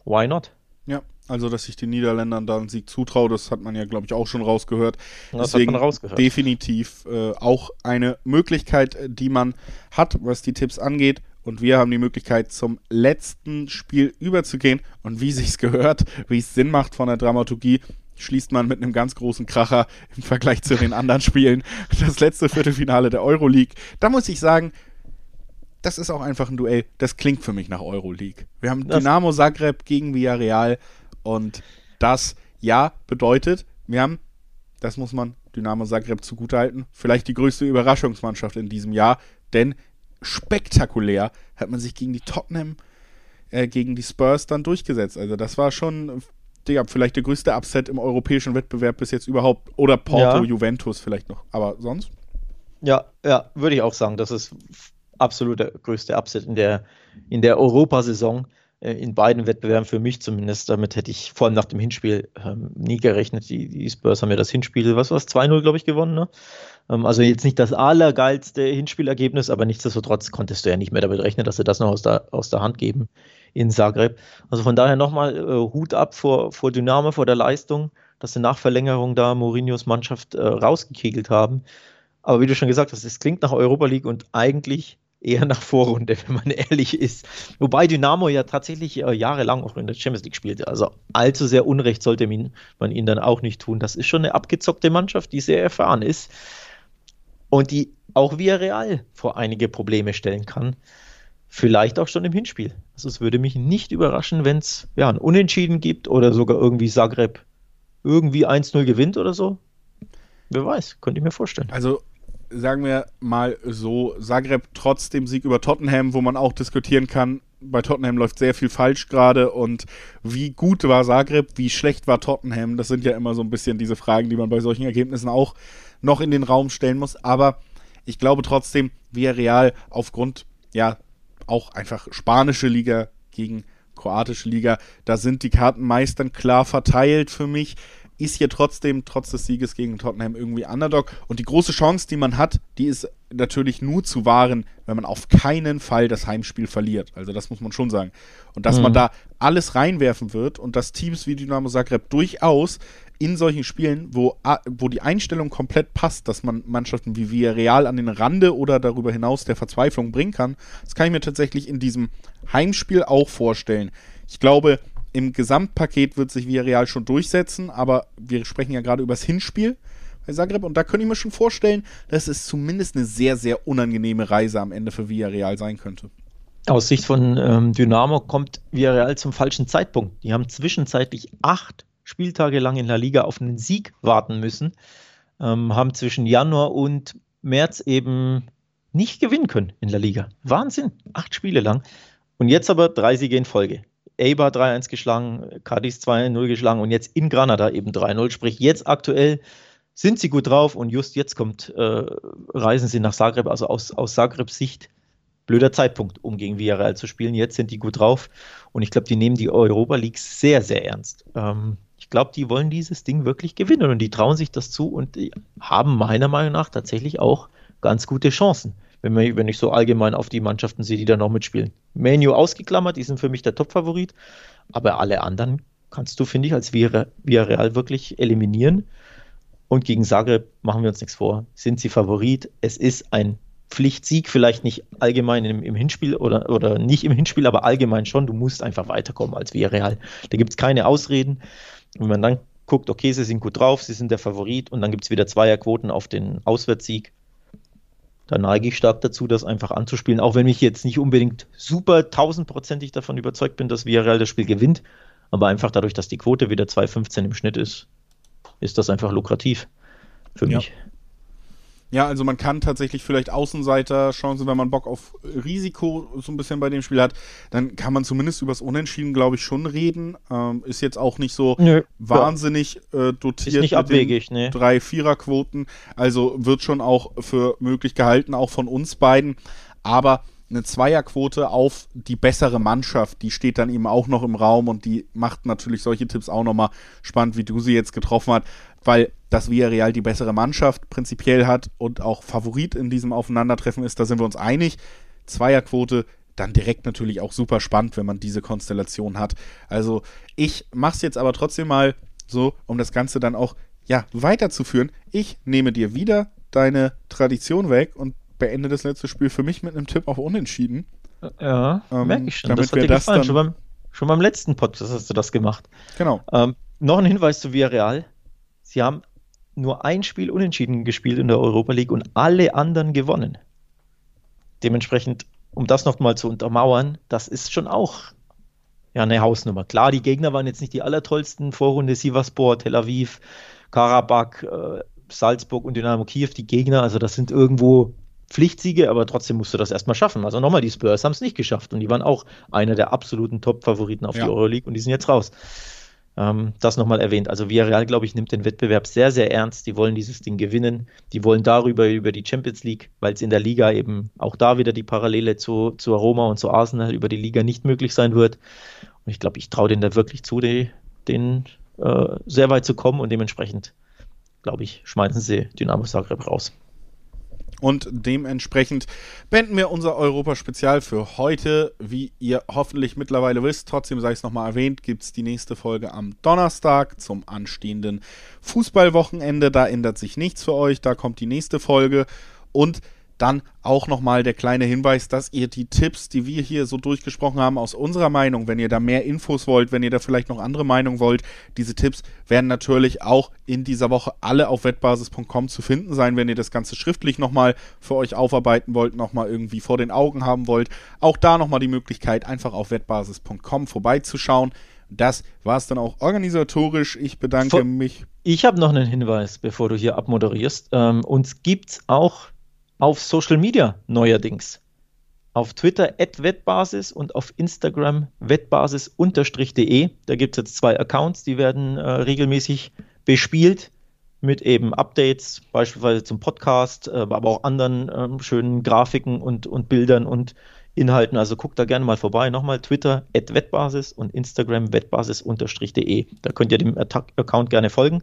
Why not? Ja, also dass sich den Niederländern da einen Sieg zutraut, das hat man ja, glaube ich, auch schon rausgehört. Das Deswegen rausgehört. definitiv äh, auch eine Möglichkeit, die man hat, was die Tipps angeht. Und wir haben die Möglichkeit, zum letzten Spiel überzugehen. Und wie sich's gehört, wie es Sinn macht von der Dramaturgie, schließt man mit einem ganz großen Kracher im Vergleich zu den anderen Spielen das letzte Viertelfinale der Euroleague. Da muss ich sagen, das ist auch einfach ein Duell. Das klingt für mich nach Euroleague. Wir haben das Dynamo Zagreb gegen Villarreal und das, ja, bedeutet, wir haben, das muss man Dynamo Zagreb zugutehalten, vielleicht die größte Überraschungsmannschaft in diesem Jahr, denn spektakulär hat man sich gegen die Tottenham, äh, gegen die Spurs dann durchgesetzt. Also das war schon, Digga, vielleicht der größte Upset im europäischen Wettbewerb bis jetzt überhaupt. Oder Porto, ja. Juventus vielleicht noch. Aber sonst? Ja, ja, würde ich auch sagen. Das ist absolut der größte Upset in der, in der Europasaison. Äh, in beiden Wettbewerben für mich zumindest. Damit hätte ich vor allem nach dem Hinspiel ähm, nie gerechnet. Die, die, Spurs haben ja das Hinspiel, was war es, 2-0, glaube ich, gewonnen. Ne? Ähm, also jetzt nicht das allergeilste Hinspielergebnis, aber nichtsdestotrotz konntest du ja nicht mehr damit rechnen, dass sie das noch aus der, aus der Hand geben in Zagreb. Also von daher nochmal äh, Hut ab vor, vor Dynamo, vor der Leistung, dass sie nach Verlängerung da Mourinhos Mannschaft äh, rausgekegelt haben. Aber wie du schon gesagt hast, es klingt nach Europa League und eigentlich eher nach Vorrunde, wenn man ehrlich ist. Wobei Dynamo ja tatsächlich äh, jahrelang auch in der Champions League spielte. Also allzu sehr Unrecht sollte man ihnen dann auch nicht tun. Das ist schon eine abgezockte Mannschaft, die sehr erfahren ist und die auch via Real vor einige Probleme stellen kann. Vielleicht auch schon im Hinspiel. Also es würde mich nicht überraschen, wenn es ja, ein Unentschieden gibt oder sogar irgendwie Zagreb irgendwie 1-0 gewinnt oder so. Wer weiß, könnte ich mir vorstellen. Also sagen wir mal so, Zagreb trotz dem Sieg über Tottenham, wo man auch diskutieren kann, bei Tottenham läuft sehr viel falsch gerade und wie gut war Zagreb, wie schlecht war Tottenham, das sind ja immer so ein bisschen diese Fragen, die man bei solchen Ergebnissen auch noch in den Raum stellen muss, aber ich glaube trotzdem, Villarreal aufgrund, ja, auch einfach spanische Liga gegen kroatische Liga, da sind die Karten meist klar verteilt für mich ist hier trotzdem, trotz des Sieges gegen Tottenham, irgendwie Underdog. Und die große Chance, die man hat, die ist natürlich nur zu wahren, wenn man auf keinen Fall das Heimspiel verliert. Also das muss man schon sagen. Und dass mhm. man da alles reinwerfen wird und dass Teams wie Dynamo Zagreb durchaus in solchen Spielen, wo, wo die Einstellung komplett passt, dass man Mannschaften wie Villarreal an den Rande oder darüber hinaus der Verzweiflung bringen kann, das kann ich mir tatsächlich in diesem Heimspiel auch vorstellen. Ich glaube, im Gesamtpaket wird sich Villarreal schon durchsetzen, aber wir sprechen ja gerade über das Hinspiel bei Zagreb und da könnte ich mir schon vorstellen, dass es zumindest eine sehr, sehr unangenehme Reise am Ende für Villarreal sein könnte. Aus Sicht von ähm, Dynamo kommt Villarreal zum falschen Zeitpunkt. Die haben zwischenzeitlich acht Spieltage lang in La Liga auf einen Sieg warten müssen, ähm, haben zwischen Januar und März eben nicht gewinnen können in La Liga. Wahnsinn, acht Spiele lang. Und jetzt aber drei Siege in Folge. Eibar 3-1 geschlagen, Cadiz 2-0 geschlagen und jetzt in Granada eben 3-0. Sprich, jetzt aktuell sind sie gut drauf und just jetzt kommt, äh, reisen sie nach Zagreb, also aus, aus Zagrebs Sicht blöder Zeitpunkt, um gegen Villarreal zu spielen. Jetzt sind die gut drauf und ich glaube, die nehmen die Europa League sehr, sehr ernst. Ähm, ich glaube, die wollen dieses Ding wirklich gewinnen und die trauen sich das zu und haben meiner Meinung nach tatsächlich auch ganz gute Chancen, wenn, man, wenn ich so allgemein auf die Mannschaften sehe, die da noch mitspielen. Menu ausgeklammert, die sind für mich der Top-Favorit, aber alle anderen kannst du, finde ich, als Villarreal wirklich eliminieren. Und gegen Zagreb machen wir uns nichts vor. Sind sie Favorit? Es ist ein Pflichtsieg, vielleicht nicht allgemein im, im, Hinspiel oder, oder nicht im Hinspiel, aber allgemein schon. Du musst einfach weiterkommen als Villarreal. Da gibt es keine Ausreden. Wenn man dann guckt, okay, sie sind gut drauf, sie sind der Favorit und dann gibt es wieder Zweierquoten auf den Auswärtssieg, da neige ich stark dazu, das einfach anzuspielen, auch wenn ich jetzt nicht unbedingt super tausendprozentig davon überzeugt bin, dass Villarreal das Spiel gewinnt, aber einfach dadurch, dass die Quote wieder 2,15 im Schnitt ist, ist das einfach lukrativ für mich. Ja. Also man kann tatsächlich vielleicht Außenseiter-Chancen, wenn man Bock auf Risiko so ein bisschen bei dem Spiel hat, dann kann man zumindest übers Unentschieden, glaube ich, schon reden. Ähm, ist jetzt auch nicht so Nö, wahnsinnig äh, dotiert. Ist nicht abwegig, ne? Drei Viererquoten. Also wird schon auch für möglich gehalten, auch von uns beiden. Aber eine Zweierquote auf die bessere Mannschaft, die steht dann eben auch noch im Raum und die macht natürlich solche Tipps auch nochmal spannend, wie du sie jetzt getroffen hast, weil dass Villarreal die bessere Mannschaft prinzipiell hat und auch Favorit in diesem Aufeinandertreffen ist, da sind wir uns einig. Zweierquote dann direkt natürlich auch super spannend, wenn man diese Konstellation hat. Also ich mache es jetzt aber trotzdem mal so, um das Ganze dann auch ja, weiterzuführen. Ich nehme dir wieder deine Tradition weg und beende das letzte Spiel für mich mit einem Tipp auf Unentschieden. Ja, ähm, merke ich schon. Damit das hat dir das gefallen. Schon beim, schon beim letzten Podcast hast du das gemacht. Genau. Ähm, noch ein Hinweis zu Villarreal. Sie haben nur ein Spiel unentschieden gespielt in der Europa League und alle anderen gewonnen. Dementsprechend, um das nochmal zu untermauern, das ist schon auch ja, eine Hausnummer. Klar, die Gegner waren jetzt nicht die allertollsten. Vorrunde Sivaspor, Tel Aviv, Karabakh, äh, Salzburg und Dynamo Kiew, die Gegner. Also das sind irgendwo Pflichtsiege, aber trotzdem musst du das erstmal schaffen. Also nochmal, die Spurs haben es nicht geschafft und die waren auch einer der absoluten Top-Favoriten auf ja. die Euroleague und die sind jetzt raus. Ähm, das nochmal erwähnt. Also Villarreal, glaube ich, nimmt den Wettbewerb sehr, sehr ernst. Die wollen dieses Ding gewinnen. Die wollen darüber über die Champions League, weil es in der Liga eben auch da wieder die Parallele zu, zu Aroma und zu Arsenal über die Liga nicht möglich sein wird. Und ich glaube, ich traue denen da wirklich zu, die, denen äh, sehr weit zu kommen und dementsprechend, glaube ich, schmeißen sie Dynamo Zagreb raus. Und dementsprechend beenden wir unser Europa-Spezial für heute. Wie ihr hoffentlich mittlerweile wisst, trotzdem sei es nochmal erwähnt, gibt es die nächste Folge am Donnerstag zum anstehenden Fußballwochenende. Da ändert sich nichts für euch. Da kommt die nächste Folge. Und dann auch nochmal der kleine Hinweis, dass ihr die Tipps, die wir hier so durchgesprochen haben, aus unserer Meinung, wenn ihr da mehr Infos wollt, wenn ihr da vielleicht noch andere Meinungen wollt, diese Tipps werden natürlich auch in dieser Woche alle auf wettbasis.com zu finden sein, wenn ihr das Ganze schriftlich nochmal für euch aufarbeiten wollt, nochmal irgendwie vor den Augen haben wollt. Auch da nochmal die Möglichkeit, einfach auf wettbasis.com vorbeizuschauen. Das war es dann auch organisatorisch. Ich bedanke vor mich. Ich habe noch einen Hinweis, bevor du hier abmoderierst. Ähm, uns gibt es auch auf Social Media neuerdings. Auf Twitter wettbasis und auf Instagram wettbasis-de. Da gibt es jetzt zwei Accounts, die werden äh, regelmäßig bespielt. mit eben Updates, beispielsweise zum Podcast, äh, aber auch anderen ähm, schönen Grafiken und, und Bildern und Inhalten. Also guckt da gerne mal vorbei. Nochmal Twitter at Wettbasis und Instagram wettbasis-de. Da könnt ihr dem Account gerne folgen,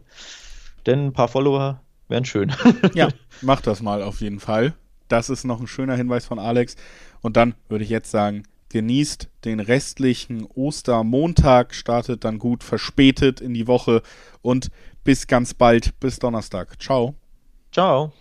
denn ein paar Follower wären schön. ja, macht das mal auf jeden Fall. Das ist noch ein schöner Hinweis von Alex. Und dann würde ich jetzt sagen, genießt den restlichen Ostermontag, startet dann gut verspätet in die Woche und bis ganz bald, bis Donnerstag. Ciao. Ciao.